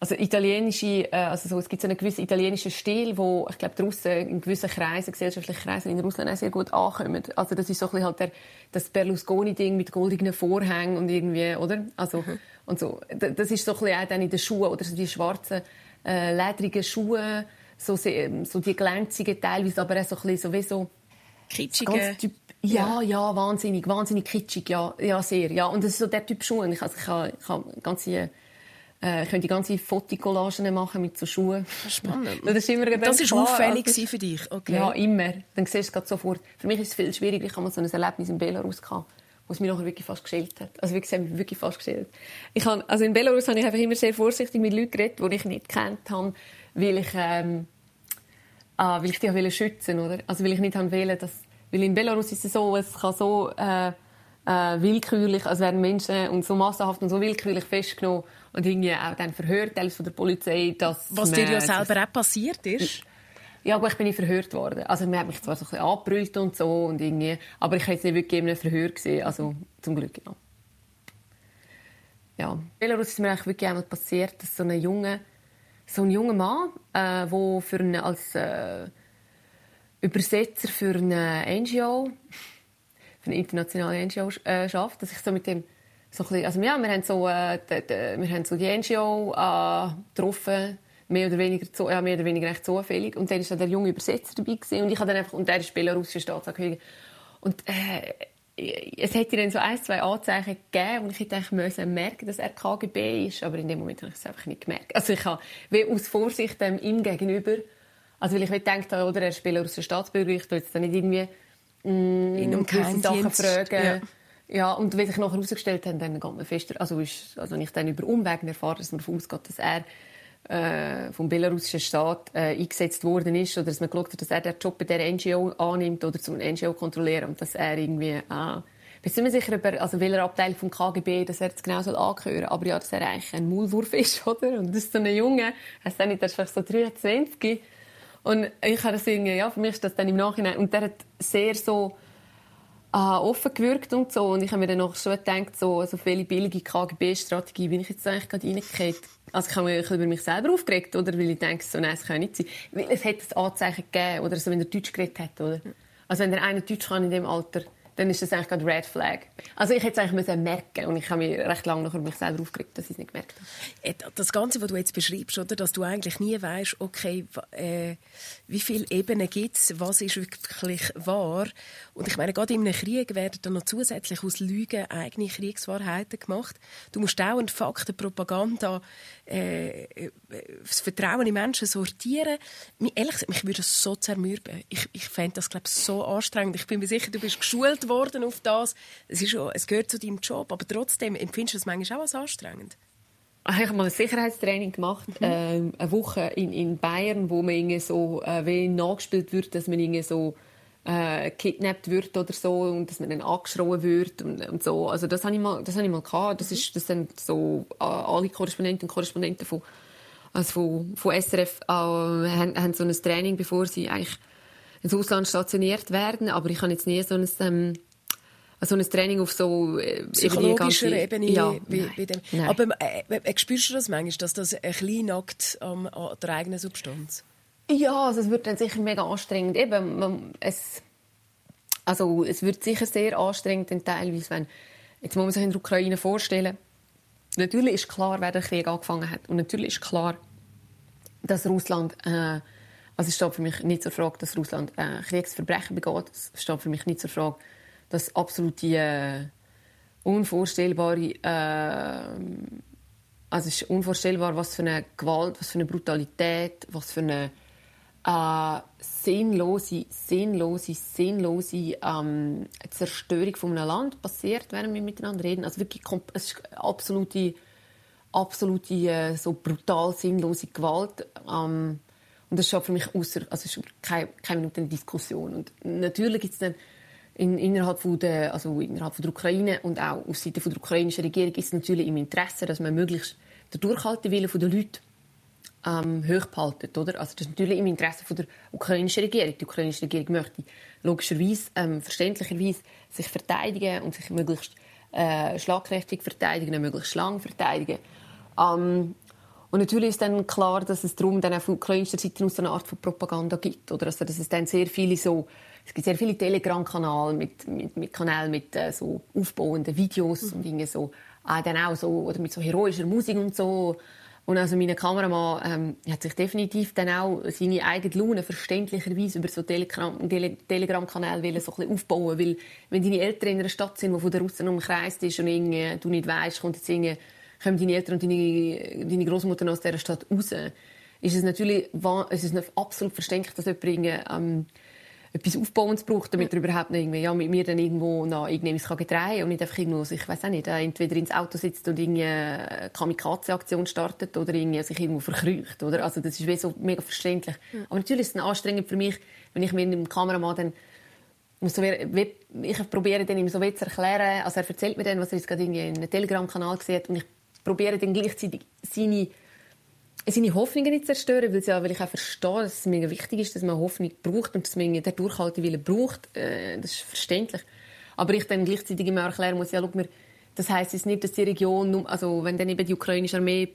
also italienische, äh, also so, es gibt so einen gewissen italienischen Stil, wo ich glaube, draussen in gewissen Kreisen, gesellschaftlichen Kreisen in Russland auch sehr gut ankommen. Also das ist so ein bisschen halt der, das Berlusconi-Ding mit goldenen Vorhängen und irgendwie, oder? Also, mhm. und so. Das ist so ein bisschen auch dann in den Schuhen, oder so die schwarzen, äh, ledrigen Schuhe, so, so die glänzigen teilweise, aber auch so ein bisschen so wie so... Kitschige. Ja, ja, wahnsinnig, wahnsinnig kitschig, ja, ja, sehr, ja. Und das ist so der Typ Schuhe. Ich, also, ich habe, ich habe ganze, äh, ich könnte ganze Fotocollagen machen mit so Schuhen. Spannend. das ist immer Das ist auffällig also, für dich, okay. Ja, immer. Dann siehst du es sofort. Für mich ist es viel schwieriger. Ich habe mal so ein Erlebnis in Belarus gehabt, wo es mich nachher wirklich fast geschält hat. Also wirklich, es wirklich fast geschält. Ich habe, also in Belarus habe ich einfach immer sehr vorsichtig mit Leuten geredet, die ich nicht kennt habe, weil ich, ähm, ah, weil ich die schützen oder? Also weil ich nicht wollte, dass weil in Belarus ist es so, es kann so äh, äh, willkürlich, also werden Menschen und so massenhaft und so willkürlich festgenommen und irgendwie auch dann verhört, teils von der Polizei, dass Was dir ja selber auch passiert ist. Ja, aber ich bin nicht verhört worden. Also man hat mich zwar so ein bisschen angebrüllt und so und irgendwie, aber ich habe jetzt nicht wirklich in einem Verhör gesehen, also zum Glück ja. Ja, in Belarus ist mir eigentlich wirklich einmal passiert, dass so ein junger, so ein junger Mann, äh, der für eine, als äh, Übersetzer für eine NGO, für eine internationale NGO äh, schafft, dass ich so mit dem so bisschen, also ja, wir haben so, äh, die, die, wir haben so die NGO äh, getroffen, mehr oder weniger, ja, mehr oder weniger recht zufällig. Und dann war der junge Übersetzer dabei gewesen, und ich habe dann einfach, und der ist belarussischer Staatsangehöriger. Und äh, es hätte dann so ein, zwei Anzeichen gegeben, und ich hätte eigentlich müssen merken, dass er KGB ist, aber in dem Moment habe ich es einfach nicht gemerkt. Also ich habe wie aus Vorsicht dem ihm gegenüber also weil ich nicht gedacht habe, oder, er spielt aus der Staatsbürger, ich will jetzt dann nicht irgendwie mm, in um gewisse Sachen fragen. Ja. ja. und wie sich nachher herausgestellt hat, dann geht man fester, also, ist, also wenn ich dann über Umwegen erfahre, dass man davon ausgeht, dass er äh, vom belarussischen Staat äh, eingesetzt worden ist oder dass man geschaut hat, dass er den Job bei der NGO annimmt oder zum NGO kontrollieren und dass er irgendwie äh, ich bin mir sicher, über, also welcher Abteil vom KGB dass er jetzt genau soll angehören aber ja, dass er eigentlich ein Maulwurf ist, oder? Und das ist so ein Junge, er ist nicht, er ist vielleicht so 23, und ich habe das irgendwie, ja, für mich ist das dann im Nachhinein, und der hat sehr so äh, offen gewirkt und so. Und ich habe mir dann noch schon gedacht, so, also welche billige KGB-Strategie bin ich jetzt eigentlich gerade reingekehrt. Also ich habe mich über mich selber aufgeregt, oder? Weil ich denke, so, nein, es kann nicht sein. Weil es hätte ein Anzeichen gegeben, oder so, wenn er Deutsch geredet hätte, oder? Also wenn der eine Deutsch kann in dem Alter, dann ist das eigentlich gerade Red Flag. Also ich hätte es eigentlich merken und ich habe mich recht lange noch über mich selber aufgeregt, dass ich es nicht gemerkt habe. Äh, das Ganze, was du jetzt beschreibst, oder, dass du eigentlich nie weißt, okay, äh, wie viele Ebenen gibt es, was ist wirklich wahr. Und ich meine, gerade in einem Krieg werden dann noch zusätzlich aus Lügen eigene Kriegswahrheiten gemacht. Du musst in Fakten, Propaganda, äh, äh, das Vertrauen in Menschen sortieren. Ehrlich gesagt, mich würde das so zermürben. Ich, ich fände das, glaube so anstrengend. Ich bin mir sicher, du bist geschult worden auf das. Es, ist es gehört zu deinem Job, aber trotzdem empfindest du es manchmal auch als anstrengend. Ich habe mal ein Sicherheitstraining gemacht, mhm. äh, eine Woche in, in Bayern, wo man so äh, nachgespielt wird, dass man irgendwie so äh, kidnappt wird oder so und dass man dann angeschrien wird und, und, so. Also das habe ich mal, das habe ich mal gehabt. Das ist, das sind so äh, alle Korrespondenten und Korrespondenten von, also von, von SRF äh, haben, haben so ein Training, bevor sie eigentlich ins Ausland stationiert werden. Aber ich habe jetzt nie so ein, ähm, so ein Training auf so äh, psychologischer Ebene. Ja, bei, bei dem. Aber äh, äh, spürst du das manchmal, dass das ein bisschen nackt ähm, an der eigenen Substanz? Ja, also es wird dann sicher mega anstrengend. Eben, man, es, also es wird sicher sehr anstrengend, dann teilweise, wenn, jetzt muss man sich in der Ukraine vorstellen, natürlich ist klar, wer den Krieg angefangen hat. Und natürlich ist klar, dass Russland, äh, also es steht für mich nicht zur Frage, dass Russland äh, Kriegsverbrechen begeht. Es steht für mich nicht zur Frage, dass absolute äh, unvorstellbare, äh, also es ist unvorstellbar, was für eine Gewalt, was für eine Brutalität, was für eine äh, sinnlose, sinnlose, sinnlose ähm, Zerstörung von einem Land passiert, während wir miteinander reden. Also wirklich, es ist absolute, absolute äh, so brutal sinnlose Gewalt. Ähm, und das ist für mich außer, also ist keine, keine Minute Diskussion. Und natürlich gibt es dann in, innerhalb, von der, also innerhalb von der Ukraine und auch auf Seite der ukrainischen Regierung ist es natürlich im Interesse, dass man möglichst den Durchhaltewillen der Leute ähm, hochbehalten. Oder? Also das ist natürlich im Interesse von der ukrainischen Regierung. Die ukrainische Regierung möchte logischerweise, ähm, verständlicherweise sich verteidigen und sich möglichst äh, schlagkräftig verteidigen, möglichst lang verteidigen. Ähm, und natürlich ist dann klar, dass es darum dann auch von ukrainischer Seite aus eine Art von Propaganda gibt. Oder? Also, dass es dann sehr viele so, es gibt sehr viele Telegram-Kanäle mit, mit, mit Kanälen mit äh, so aufbauenden Videos mhm. und Dinge so, äh, dann auch so, oder mit so heroischer Musik und so. Und also mein Kameramann ähm, hat sich definitiv dann auch seine eigene Laune verständlicherweise über so Telegram-Kanäle Telegram so aufbauen, weil wenn deine Eltern in einer Stadt sind, die von den Russen umkreist ist und irgendwie, du nicht weißt, kommt jetzt irgendwie, kommen deine Eltern und deine, deine Großmutter aus dieser Stadt raus, ist es natürlich es ist absolut verständlich, dass jemand ähm, etwas Aufbauendes braucht, damit er überhaupt noch irgendwie, ja, mit mir dann irgendwo noch irgendwie kann drehen und nicht einfach irgendwo, ich weiß auch nicht, äh, entweder ins Auto sitzt und irgendwie eine Kamikaze-Aktion startet oder irgendwie sich irgendwo verkrücht, oder? Also das ist wie so mega verständlich. Ja. Aber natürlich ist es anstrengend für mich, wenn ich mit dem Kameramann dann so, ich probiere dann ihm so zu erklären, also er erzählt mir dann, was er jetzt gerade in einem Telegram-Kanal sieht und ich probiere dann gleichzeitig seine seine Hoffnungen nicht zerstören, weil, ja, weil ich auch verstehe, dass es mir wichtig ist, dass man Hoffnung braucht und dass man den Durchhaltewillen braucht. Äh, das ist verständlich. Aber ich dann gleichzeitig immer erklären muss, ja, schau mir, das heisst jetzt nicht, dass die Region, also wenn dann eben die ukrainische Armee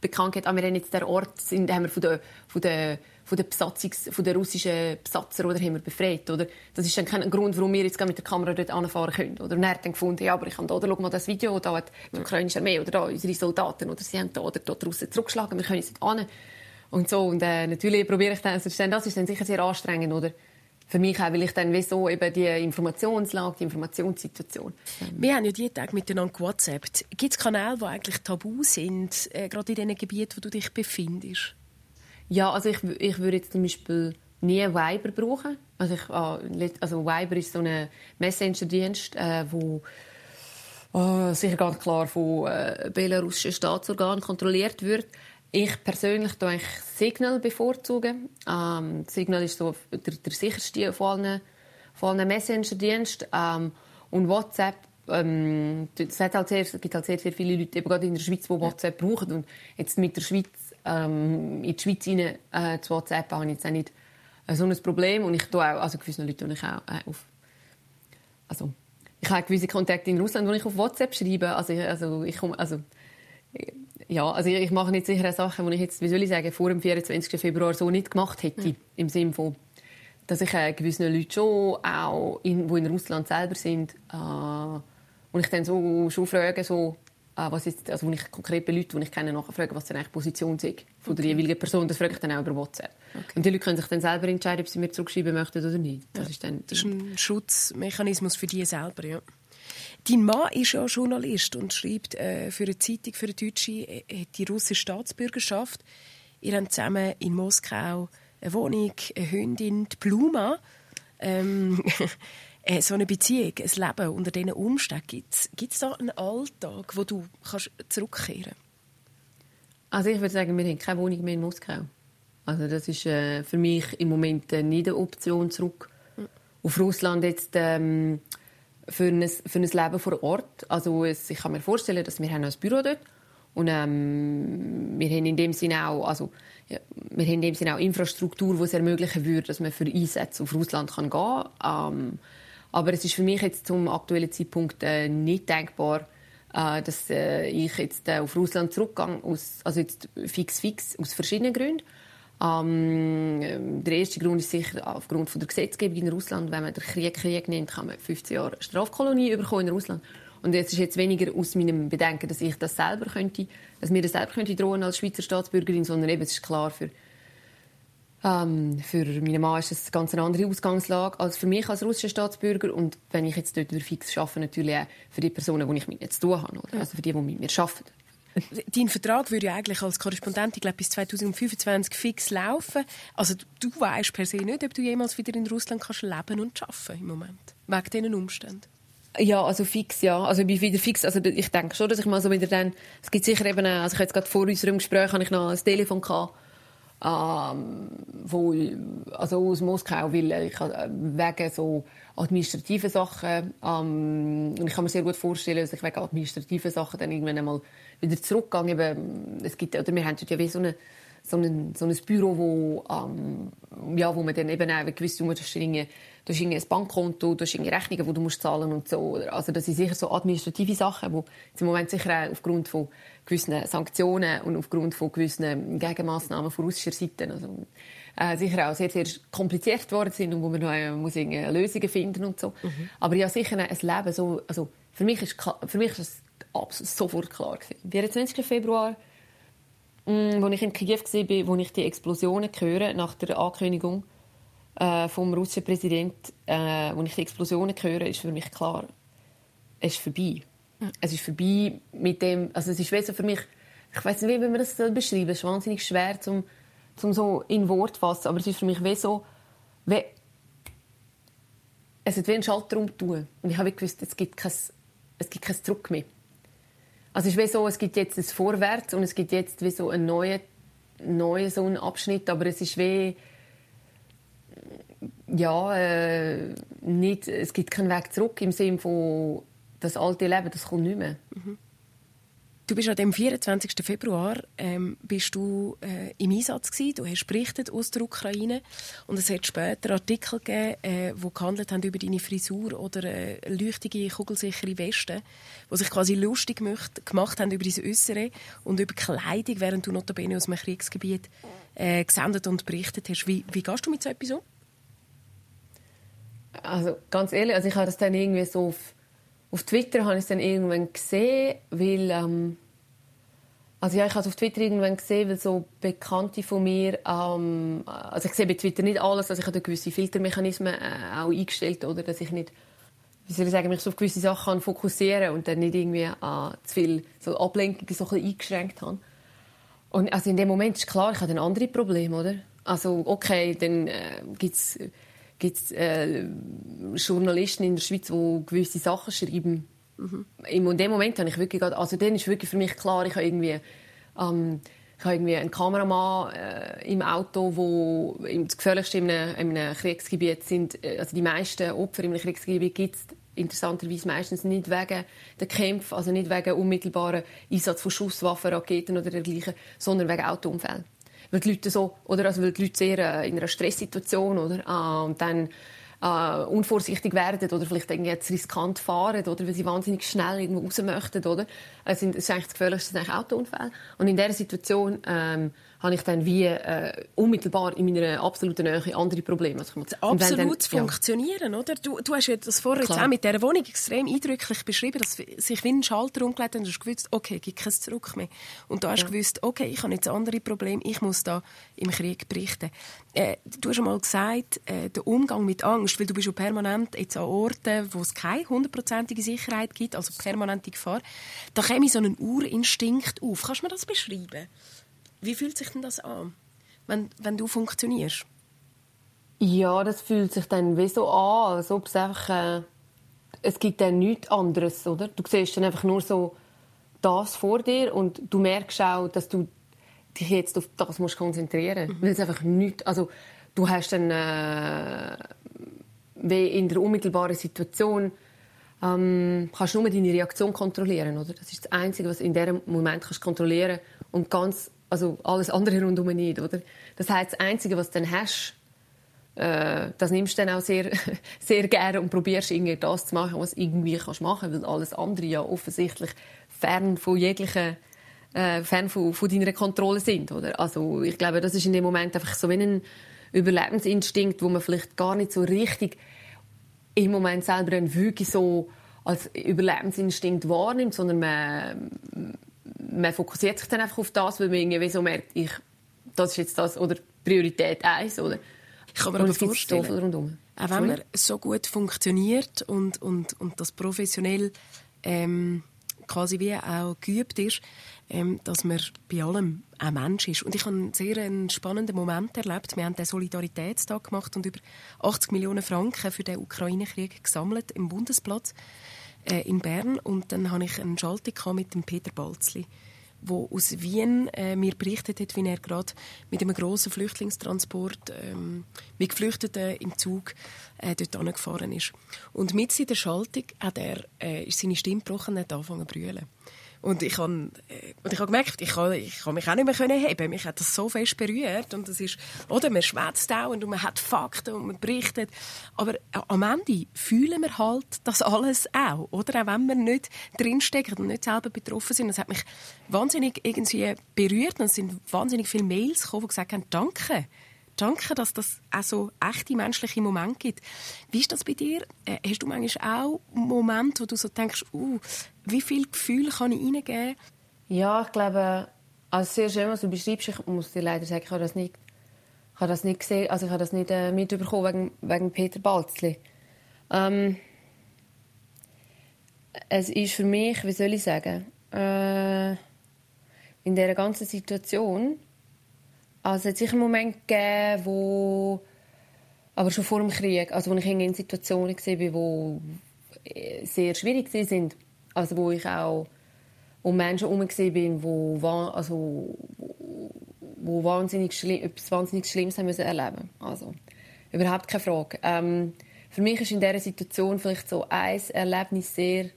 bekannt hat, ah, wir haben jetzt den Ort, sind, haben wir von der, von der von den, Besatzungs-, von den russischen Besatzer oder haben wir befreit. Oder? Das ist dann kein Grund, warum wir jetzt mit der Kamera dort anfahren können. Oder? Und er hat dann gefunden, ja, aber ich habe da, oder schau mal das Video, da hat die ukrainische Armee oder da unsere Soldaten oder sie haben da oder dort draussen zurückgeschlagen, wir können jetzt an. Und so. Und äh, natürlich probiere ich dann, also das ist dann sicher sehr anstrengend, oder? für mich auch, weil ich dann wieso eben die Informationslage, die Informationssituation. Wir haben ja jeden Tag miteinander gewhatsappt. Gibt es Kanäle, die eigentlich tabu sind, äh, gerade in den Gebieten, wo du dich befindest? Ja, also ich, ich würde jetzt zum Beispiel nie Viber brauchen. Also, ich, ah, also Viber ist so ein Messenger-Dienst, äh, wo oh, sicher ganz klar von äh, belarussischen Staatsorganen kontrolliert wird. Ich persönlich tue eigentlich Signal bevorzugen. Ähm, Signal ist so der, der sicherste von allen, von allen Messenger-Diensten. Ähm, und WhatsApp ähm, es, halt sehr, es gibt halt sehr, sehr viele Leute, eben gerade in der Schweiz, die WhatsApp brauchen. Und jetzt mit der Schweiz ähm, in die Schweiz rein, äh, zu WhatsApp habe ich jetzt auch nicht äh, so ein Problem. Und ich tue auch, also gewisse Leute ich auch äh, auf, also ich habe gewisse Kontakte in Russland, die ich auf WhatsApp schreibe. Also, ich, also ich komme, also ja, also ich, ich mache nicht sicher Sachen, die ich jetzt, wie soll ich sagen, vor dem 24. Februar so nicht gemacht hätte. Mhm. Im Sinne von, dass ich äh, gewissen Leuten schon auch, in, die in Russland selber sind, äh, und ich dann so schon frage, so, äh, was jetzt, also wenn ich konkret bei Leuten, die ich kenne, nachfrage, was denn eigentlich Position ist von der jeweiligen Person, das frage ich dann auch über WhatsApp. Okay. Und die Leute können sich dann selber entscheiden, ob sie mir zurückschreiben möchten oder nicht. Das, ja. ist, dann das ist ein Schutzmechanismus für die selber, ja. Dein Mann ist ja Journalist und schreibt äh, für eine Zeitung, für eine Deutsche, äh, die russische Staatsbürgerschaft. Ihr habt zusammen in Moskau eine Wohnung, eine Hündin, die Bluma. Ähm, äh, so eine Beziehung, ein Leben unter diesen Umständen, gibt es da einen Alltag, wo du kannst zurückkehren kannst? Also ich würde sagen, wir haben keine Wohnung mehr in Moskau. Also das ist äh, für mich im Moment äh, nicht eine Option zurück mhm. auf Russland jetzt ähm, für, ein, für ein Leben vor Ort. Also es, ich kann mir vorstellen, dass wir haben ein Büro dort und ähm, wir haben in dem Sinne auch, also ja, wir haben in dem Sinne auch Infrastruktur, die es ermöglichen würde, dass man für Einsätze auf Russland kann gehen kann. Ähm, aber es ist für mich jetzt zum aktuellen Zeitpunkt äh, nicht denkbar, äh, dass äh, ich jetzt äh, auf Russland zurückgehe, aus, also jetzt fix fix, aus verschiedenen Gründen. Ähm, der erste Grund ist sicher aufgrund von der Gesetzgebung in Russland. Wenn man den Krieg Krieg nennt, kann man 15 Jahre Strafkolonie bekommen in Russland. Und jetzt ist jetzt weniger aus meinem Bedenken, dass ich das selber könnte, dass mir das selber könnte drohen als Schweizer Staatsbürgerin, sondern eben, es ist klar für ähm, für meinen Mann ist das eine ganz andere Ausgangslage als für mich als russischer Staatsbürger. Und wenn ich jetzt dort fix arbeite, natürlich auch für die Personen, die ich mit jetzt zu tun habe. Oder? Also für die, die mit mir arbeiten. Dein Vertrag würde ja eigentlich als Korrespondent glaub, bis 2025 fix laufen. Also du weißt per se nicht, ob du jemals wieder in Russland kannst leben und arbeiten im Moment. Wegen diesen Umständen. Ja, also fix, ja. Also ich bin wieder fix. Also ich denke schon, dass ich mal so wieder dann... Es gibt sicher eben... Also ich jetzt gerade vor unserem Gespräch habe ich noch ein Telefon gehabt ähm, also aus Moskau, weil ich äh, wegen so administrativen Sachen ähm, und ich kann mir sehr gut vorstellen, dass ich wegen administrativen Sachen dann irgendwann einmal wieder zurückgehe. es gibt, oder wir haben ja wie so eine so ein, so ein Büro, wo, ähm, ja, wo man dann eben auch gewisse, irgendwie, du hast irgendwie ein Bankkonto, hast irgendwie Rechnungen, die du musst zahlen und so. Also das sind sicher so administrative Sachen, die im Moment sicher auch aufgrund von gewissen Sanktionen und aufgrund von gewissen Gegenmaßnahmen von russischer Seite also, äh, sicher auch sehr, sehr kompliziert worden sind und wo man noch äh, muss Lösungen finden und so. Mhm. Aber ja, sicher ein Leben so, also für mich ist, für mich ist das absolut sofort klar gewesen. 24. Februar Mm, als ich in Kiew war, wo ich die Explosionen höre nach der Ankündigung äh, vom russischen Präsidenten, äh, als ich die Explosionen höre, ist für mich klar, es ist vorbei. Mhm. Es ist vorbei mit dem, also es ist für mich, ich weiß nicht, wie man das beschreiben Es ist wahnsinnig schwer, zum, zum so in Wort zu fassen, aber es ist für mich wie so, wie, es hat wie einen Schalter umtun. Und ich habe gewusst, es gibt kein, es gibt kein Druck mehr. Also es ist wie so, es gibt jetzt ein Vorwärts und es gibt jetzt wie so einen neuen, neuen so einen Abschnitt, aber es ist wie ja äh, nicht, es gibt keinen Weg zurück im Sinne von das alte Leben, das kommt nicht mehr. Mhm. Du bist an dem 24. Februar ähm, bist du äh, im Einsatz gewesen. Du hast berichtet aus der Ukraine und es hat später Artikel gegeben, äh, wo gehandelt haben über deine Frisur oder äh, leuchtige kugelsichere Weste, wo sich quasi lustig möcht, gemacht haben über dein Äußere und über Kleidung, während du notabene aus einem Kriegsgebiet äh, gesendet und berichtet hast. Wie, wie gehst du mit so etwas um? Also ganz ehrlich, also ich habe das dann irgendwie so auf auf Twitter habe ich es dann irgendwann gesehen, weil ähm, also ja, ich habe auf Twitter irgendwann gesehen, weil so Bekannte von mir, ähm, also ich sehe bei Twitter nicht alles, also ich habe gewisse Filtermechanismen äh, auch eingestellt, oder, dass ich nicht, wie soll ich sagen, mich so auf gewisse Sachen fokussieren und dann nicht irgendwie äh, zu viel so Ablenkungen so ein eingeschränkt habe. Und also in dem Moment ist klar, ich habe ein anderes Problem, oder? Also okay, dann äh, gibt's gibt es äh, Journalisten in der Schweiz, die gewisse Sachen schreiben. Mhm. In dem Moment habe ich wirklich, also dann ist wirklich für mich klar, ich habe irgendwie, ähm, ich habe irgendwie einen Kameramann äh, im Auto, wo das gefährlichste in einem, in einem Kriegsgebiet sind, äh, also die meisten Opfer im Kriegsgebiet gibt es interessanterweise meistens nicht wegen der Kämpfe, also nicht wegen unmittelbaren Einsatz von Schusswaffen, Raketen oder dergleichen, sondern wegen Autounfällen weil die Leute so, oder also weil die Leute sehr äh, in einer Stresssituation, oder, ah, und dann äh, unvorsichtig werden oder vielleicht jetzt riskant fahren oder weil sie wahnsinnig schnell irgendwo raus möchten, oder? Es sind, es ist eigentlich das Gefährlichste sind Autounfälle. Und in dieser Situation ähm, habe ich dann wie äh, unmittelbar in meiner absoluten Nähe andere Probleme. Also Absolut dann, ja. funktionieren, oder? Du, du hast ja das vorher jetzt auch mit dieser Wohnung extrem eindrücklich beschrieben, dass sich wie ein Schalter umgelegt hat und du hast gewusst, okay, gibt kein Zurück mehr. Und du hast ja. gewusst, okay, ich habe jetzt andere Probleme, ich muss da im Krieg berichten. Äh, du hast einmal gesagt, äh, der Umgang mit Angst, weil du bist ja permanent jetzt an Orten, wo es keine hundertprozentige Sicherheit gibt, also permanente Gefahr, da käme so ein Urinstinkt auf. Kannst du mir das beschreiben? Wie fühlt sich denn das an, wenn, wenn du funktionierst? Ja, das fühlt sich dann wie so an, als ob es einfach... Äh, es gibt dann nichts anderes, oder? Du siehst dann einfach nur so das vor dir und du merkst auch, dass du dich jetzt auf das musst konzentrieren musst. Mhm. Weil es einfach nichts... Also, du hast dann... Äh, wie in der unmittelbaren Situation ähm, kannst du nur deine Reaktion kontrollieren, oder? Das ist das Einzige, was in diesem Moment kannst kontrollieren und ganz also alles andere rundum nicht, oder? Das heißt, das Einzige, was du dann hast, äh, das nimmst du dann auch sehr, sehr gerne und probierst irgendwie das zu machen, was irgendwie kannst machen, weil alles andere ja offensichtlich fern von jeglicher äh, fern von, von deiner Kontrolle sind, oder? Also ich glaube, das ist in dem Moment einfach so wie ein Überlebensinstinkt, wo man vielleicht gar nicht so richtig im Moment selber wirklich so als Überlebensinstinkt wahrnimmt, sondern man, man fokussiert sich dann einfach auf das, weil man irgendwie so merkt, ich, das ist jetzt das oder Priorität eins oder. Ich kann mir aber vorstellen, rundum. auch wenn man so gut funktioniert und, und, und das professionell ähm, quasi wie auch geübt ist, ähm, dass man bei allem ein Mensch ist. Und ich habe einen sehr einen spannenden Moment erlebt. Wir haben den Solidaritätstag gemacht und über 80 Millionen Franken für den Ukraine-Krieg gesammelt im Bundesplatz äh, in Bern. Und dann hatte ich eine Schaltung mit dem Peter Balzli wo aus Wien äh, mir berichtet hat, wie er gerade mit einem großen Flüchtlingstransport ähm, mit Geflüchteten im Zug äh, dort angefahren ist. Und mit seiner Schaltung hat er äh, ist seine Stimme gebrochen und hat angefangen zu brüllen. Und ich habe äh, und ich habe gemerkt, ich kann, ich mich auch nicht mehr heben. Mich hat das so fest berührt. Und das ist, oder? Man schwätzt auch und man hat Fakten und man berichtet, aber am Ende fühlen wir halt das alles auch, oder? Auch wenn wir nicht drinstecken und nicht selber betroffen sind. Das hat mich wahnsinnig irgendwie berührt. Und es sind wahnsinnig viele Mails gekommen, die gesagt haben, danke danke, dass das auch so echte menschliche Momente gibt. Wie ist das bei dir? Äh, hast du manchmal auch Momente, wo du so denkst, uh, wie viel Gefühl kann ich reingeben? Ja, ich glaube, also sehr schön, was du beschreibst. Ich muss dir leider sagen, ich habe das nicht, ich habe das nicht gesehen, also ich habe das nicht äh, mitbekommen wegen, wegen Peter Balzli. Ähm, es ist für mich, wie soll ich sagen, äh, in dieser ganzen Situation also es hat sicher einen Moment gegeben, wo aber schon vor dem Krieg, also wo ich in Situationen war, die sehr schwierig sind. Also wo ich auch um Menschen herum bin, wo, also, wo wahnsinnig etwas wahnsinnig Schlimmes haben müssen erleben Also überhaupt keine Frage. Ähm, für mich ist in dieser Situation vielleicht so ein Erlebnis sehr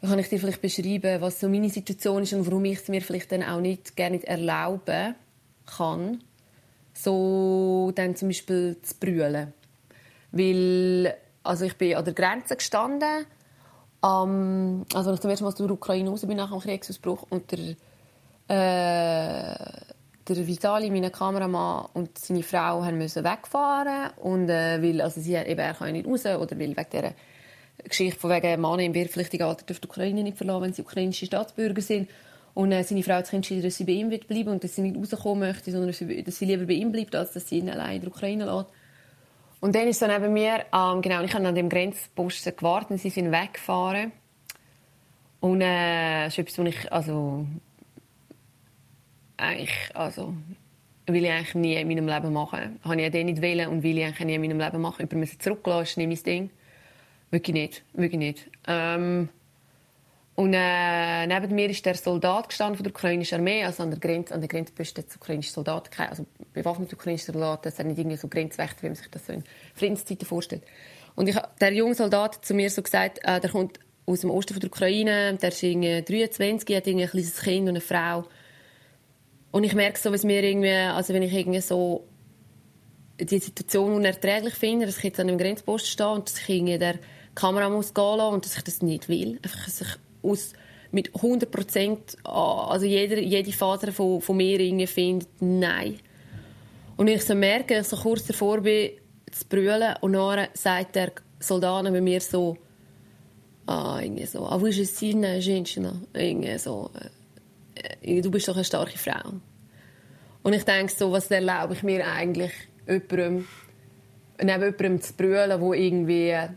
kann ich dir vielleicht beschreiben, was so meine Situation ist und warum ich es mir vielleicht dann auch nicht gerne erlauben kann, so dann zum Beispiel zu brüllen. Weil also ich bin an der Grenze gestanden, ähm, also zum ersten Mal aus der Ukraine raus bin nach dem Kriegsausbruch und der, äh, der Vitali, mein Kameramann und seine Frau müssen wegfahren und äh, weil also sie eben er kann nicht raus oder weil wegen der Geschichte von wegen Mann im wehrpflichtigen Alter dürfen die Ukraine nicht verlassen, wenn sie ukrainische Staatsbürger sind und äh, seine Frau hat sich entschieden, dass sie bei ihm bleiben und dass sie nicht rauskommen möchte, sondern dass sie, dass sie lieber bei ihm bleibt, als dass sie ihn allein in der Ukraine lässt. Und dann ist so neben mir, ähm, genau, ich habe an dem Grenzposten gewartet und sie sind weggefahren. Und äh, das ist etwas, was ich, also, eigentlich, also, will ich eigentlich nie in meinem Leben machen. Habe ich den nicht wählen und will ich eigentlich nie in meinem Leben machen. Über müssen zurücklassen, ist nicht mein Ding. Wirklich nicht, wirklich nicht. Ähm, und äh, neben mir ist der Soldat gestanden von der ukrainischen Armee, also an der Grenze, an der Grenzposten des ukrainischen Soldaten, also bewaffnete ukrainische Soldaten, das sind nicht irgendwie so Grenzwächter, wie man sich das so in Friedenszeiten vorstellt. Und ich, der junge Soldat hat zu mir so gesagt, äh, der kommt aus dem Osten von der Ukraine, der ist irgendwie 23, hat irgendwie ein kleines Kind und eine Frau. Und ich merke so, was mir irgendwie, also wenn ich irgendwie so die Situation unerträglich finde, dass ich jetzt an einem Grenzposten stehe und dass ich irgendwie der Kamera muss gehen lassen und dass ich das nicht will. Einfach, dass ich aus mit 100 Prozent, also jeder, jede Faser von, von mir irgendwie findet, nein. Und ich so merke, dass ich so kurz davor bin, zu brüllen, und dann sagt der Soldat bei mir so, ah, irgendwie so, ah, wo ist es deine Женщина? Irgendwie so, äh, äh, du bist doch eine starke Frau. Und ich denke so, was erlaube ich mir eigentlich, jemandem, neben jemandem zu brüllen, wo irgendwie äh,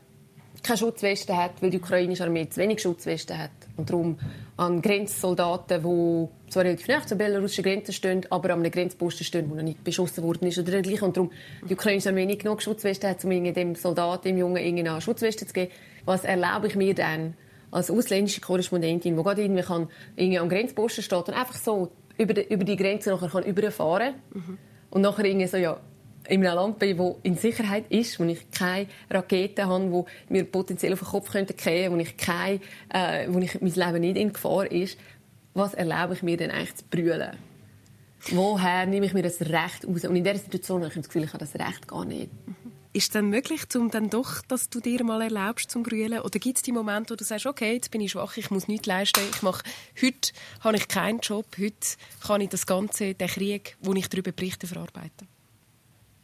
keine Schutzweste hat, weil die ukrainische Armee zu wenig Schutzweste hat. Und darum an Grenzsoldaten, die zwar relativ nah zur belarussischen Grenze stehen, aber an einem Grenzposten stehen, der noch nicht beschossen worden ist oder dergleichen. Und darum die ukrainische Armee nicht genug Schutzweste hat, um dem Soldaten, dem Jungen, eine Schutzweste zu geben. Was erlaube ich mir dann als ausländische Korrespondentin, die gerade irgendwie, kann, irgendwie am Grenzposten steht und einfach so über die, über die Grenze nachher kann überfahren mhm. und nachher irgendwie so, ja, in einem Land bin, das in Sicherheit ist, wo ich keine Raketen habe, die mir potenziell auf den Kopf könnten fallen, wo ich kein, äh, wo ich mein Leben nicht in Gefahr ist, was erlaube ich mir denn eigentlich zu brüllen? Woher nehme ich mir das Recht aus? Und in dieser Situation habe ich das Gefühl, ich habe das Recht gar nicht. Ist es dann möglich, um dann doch, dass du dir mal erlaubst zum Brüllen? Oder gibt es die Momente, wo du sagst, okay, jetzt bin ich schwach, ich muss nichts leisten, ich mache, heute habe ich keinen Job, heute kann ich das Ganze, den Krieg, wo ich darüber berichte, verarbeiten?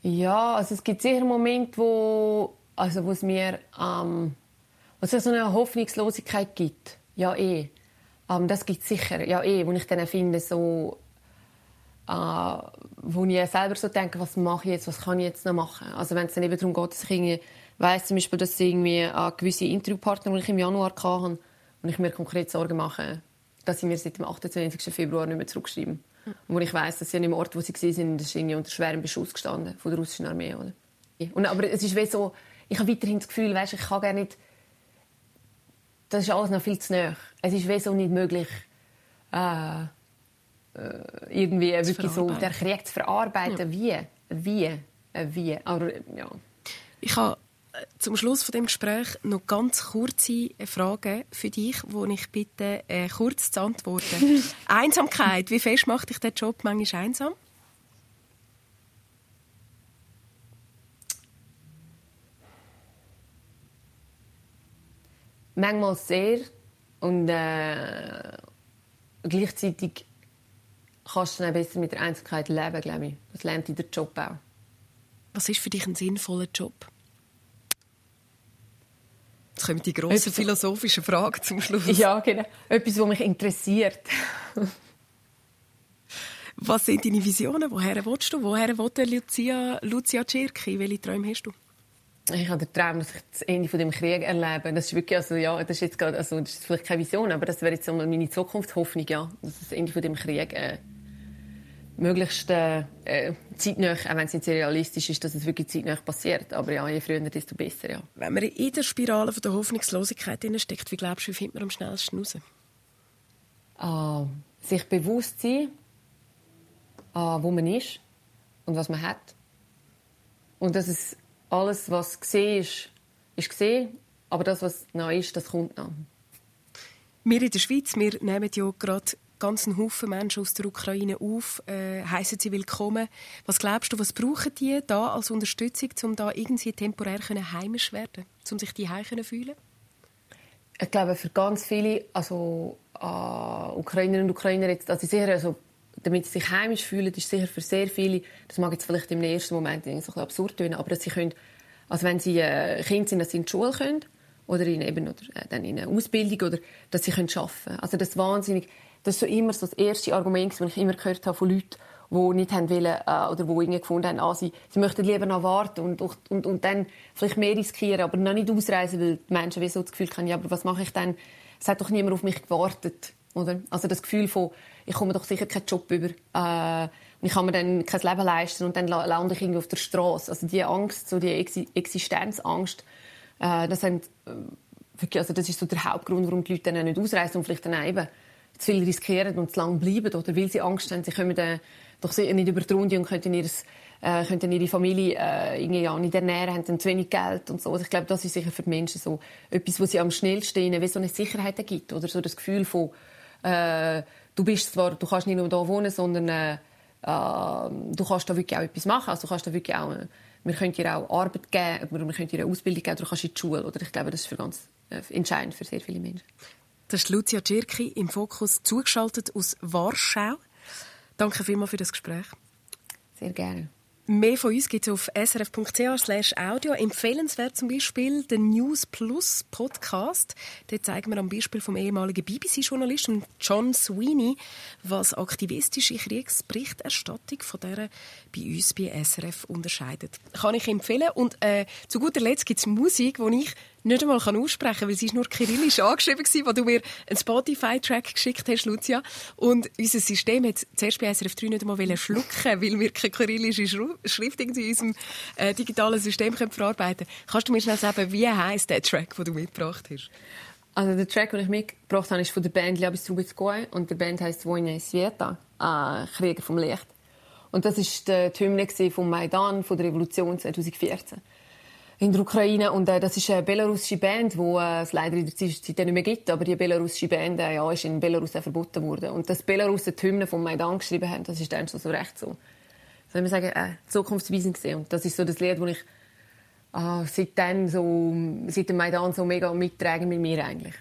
Ja, also es gibt sicher Momente, wo, also wo es mir, ähm, Was es so eine Hoffnungslosigkeit gibt, ja eh. Um, das gibt es sicher, ja eh, wo ich dann finde, so, uh, wo ich selber so denke, was mache ich jetzt, was kann ich jetzt noch machen? Also wenn es dann eben darum geht, dass ich irgendwie weiss zum Beispiel, dass irgendwie uh, gewisse Interviewpartner, die ich im Januar hatte, und ich mir konkret Sorgen mache, dass sie mir seit dem 28. Februar nicht mehr zurückschreiben. Wo ich weiss, dass sie an dem Ort, wo sie waren, das ist unter schwerem Beschuss gestanden von der russischen Armee. Oder? Und, aber es ist wie so, ich habe weiterhin das Gefühl, weißt, ich kann gar nicht das ist alles noch viel zu nah. Es ist wieso nicht möglich, äh, äh, irgendwie wirklich so den Krieg zu verarbeiten. Ja. Wie? Wie? Äh, wie? Aber, ja. Ich habe zum Schluss von dem Gespräch noch ganz kurze Fragen für dich, wo ich bitte äh, kurz zu antworten. Einsamkeit. Wie fest macht dich der Job manchmal einsam? manchmal sehr und äh, gleichzeitig kannst du dann besser mit der Einsamkeit leben, glaube ich. Das lernt in der Job auch. Was ist für dich ein sinnvoller Job? Jetzt kommen die grossen philosophischen Fragen zum Schluss. Ja, genau. Etwas, was mich interessiert. Was sind deine Visionen? Woher willst du? Woher will Lucia, Lucia Cirki? Welche Träume hast du? ich habe den Traum, dass ich das Ende von dem Krieg erlebe. Das ist wirklich, also ja, das ist jetzt gerade, also das ist vielleicht keine Vision, aber das wäre jetzt meine Zukunftshoffnung, ja, dass das Ende von dem Krieg äh, möglichst äh, äh zeitnah, auch wenn es nicht sehr realistisch ist, dass es wirklich zeitnah passiert. Aber ja, je früher, desto besser, ja. Wenn man in der Spirale von der Hoffnungslosigkeit steckt, wie glaubst du, wie findet man am schnellsten raus? Ah, sich bewusst sein, ah, wo man ist und was man hat. Und dass es alles, was gesehen ist, ist gesehen, aber das, was noch ist, das kommt noch. Wir in der Schweiz, wir nehmen ja gerade ganz einen Haufen Menschen aus der Ukraine auf, äh, heißen sie willkommen. Was glaubst du, was brauchen die da als Unterstützung, um da irgendwie temporär heimisch werden, um sich die heim fühlen? Ich glaube, für ganz viele, also äh, Ukrainerinnen und Ukrainer jetzt, also sicher, also damit sie sich heimisch fühlen, ist sicher für sehr viele, das mag jetzt vielleicht im ersten Moment so ein bisschen absurd tönen, aber dass sie können, also wenn sie äh, Kinder sind, dass sie in die Schule können oder in, eben, oder, äh, dann in eine Ausbildung oder dass sie können arbeiten Also das wahnsinnig, das ist so immer so das erste Argument, das ich immer gehört habe von Leuten, die nicht haben wollen, äh, oder die irgendwie gefunden haben, ah, sie, sie möchten lieber noch warten und, und, und dann vielleicht mehr riskieren, aber noch nicht ausreisen, weil die Menschen wie so das Gefühl haben, ja, aber was mache ich dann? Es hat doch niemand auf mich gewartet. Oder? Also das Gefühl von, ich komme doch sicher keinen Job über. Äh, ich kann mir dann kein Leben leisten und dann lande ich irgendwie auf der Straße. Also die Angst, so die Existenzangst, äh, das, sind, äh, also das ist so der Hauptgrund, warum die Leute dann nicht ausreisen und vielleicht dann eben zu viel riskieren und zu lange bleiben. Oder weil sie Angst haben, sie kommen dann doch nicht über die Runde und ihres, äh, können ihre Familie äh, irgendwie ja, nicht ernähren, haben dann zu wenig Geld und so. Also ich glaube, das ist sicher für die Menschen so etwas, was sie am schnellsten ihnen wie so eine Sicherheit gibt. Oder so das Gefühl von, äh, du bist zwar, du kannst nicht nur da wohnen, sondern äh, äh, du kannst da wirklich auch etwas machen. Also du kannst da wirklich auch, äh, wir können dir auch Arbeit geben, wir können dir eine Ausbildung geben, du kannst in die Schule. Oder ich glaube, das ist für ganz äh, entscheidend für sehr viele Menschen. Das ist Lucia Cirki im Fokus zugeschaltet aus Warschau. Danke vielmals für das Gespräch. Sehr gerne. Mehr von uns gibt es auf srf.ch audio. Empfehlenswert zum Beispiel der News Plus Podcast. Dort zeigen wir am Beispiel vom ehemaligen BBC-Journalisten John Sweeney, was aktivistische Kriegsberichterstattung von der bei uns bei SRF unterscheidet. Kann ich empfehlen. Und äh, zu guter Letzt gibt es Musik, die ich nicht einmal aussprechen kann, weil ist nur kyrillisch angeschrieben war, wo du mir einen Spotify-Track geschickt hast, Lucia. Und unser System hat zuerst bei SRF 3 nicht einmal schlucken weil wir keine kyrillische Schrift in unserem äh, digitalen System können verarbeiten können. Kannst du mir schnell sagen, wie heisst der Track, den du mitgebracht hast? Also der Track, den ich mitgebracht habe, ist von der Band Labis Trubetskoy und der Band heisst Vojna Svieta, äh, Krieger vom Licht. Und das ist die Hymne vom Maidan, von der Revolution 2014 in der Ukraine. Und äh, das ist eine belarussische Band, die äh, es leider in der Zwischenzeit nicht mehr gibt. Aber die belarussische Band äh, ja, ist in Belarus auch verboten worden. Und dass Belarus die Hymne vom Maidan geschrieben haben, das ist dann schon so recht so, soll man sagen, äh, zukunftsweisend gesehen. Und das ist so das Lied, das ich äh, seitdem so, seit dem Maidan so mega mittrage mit mir eigentlich.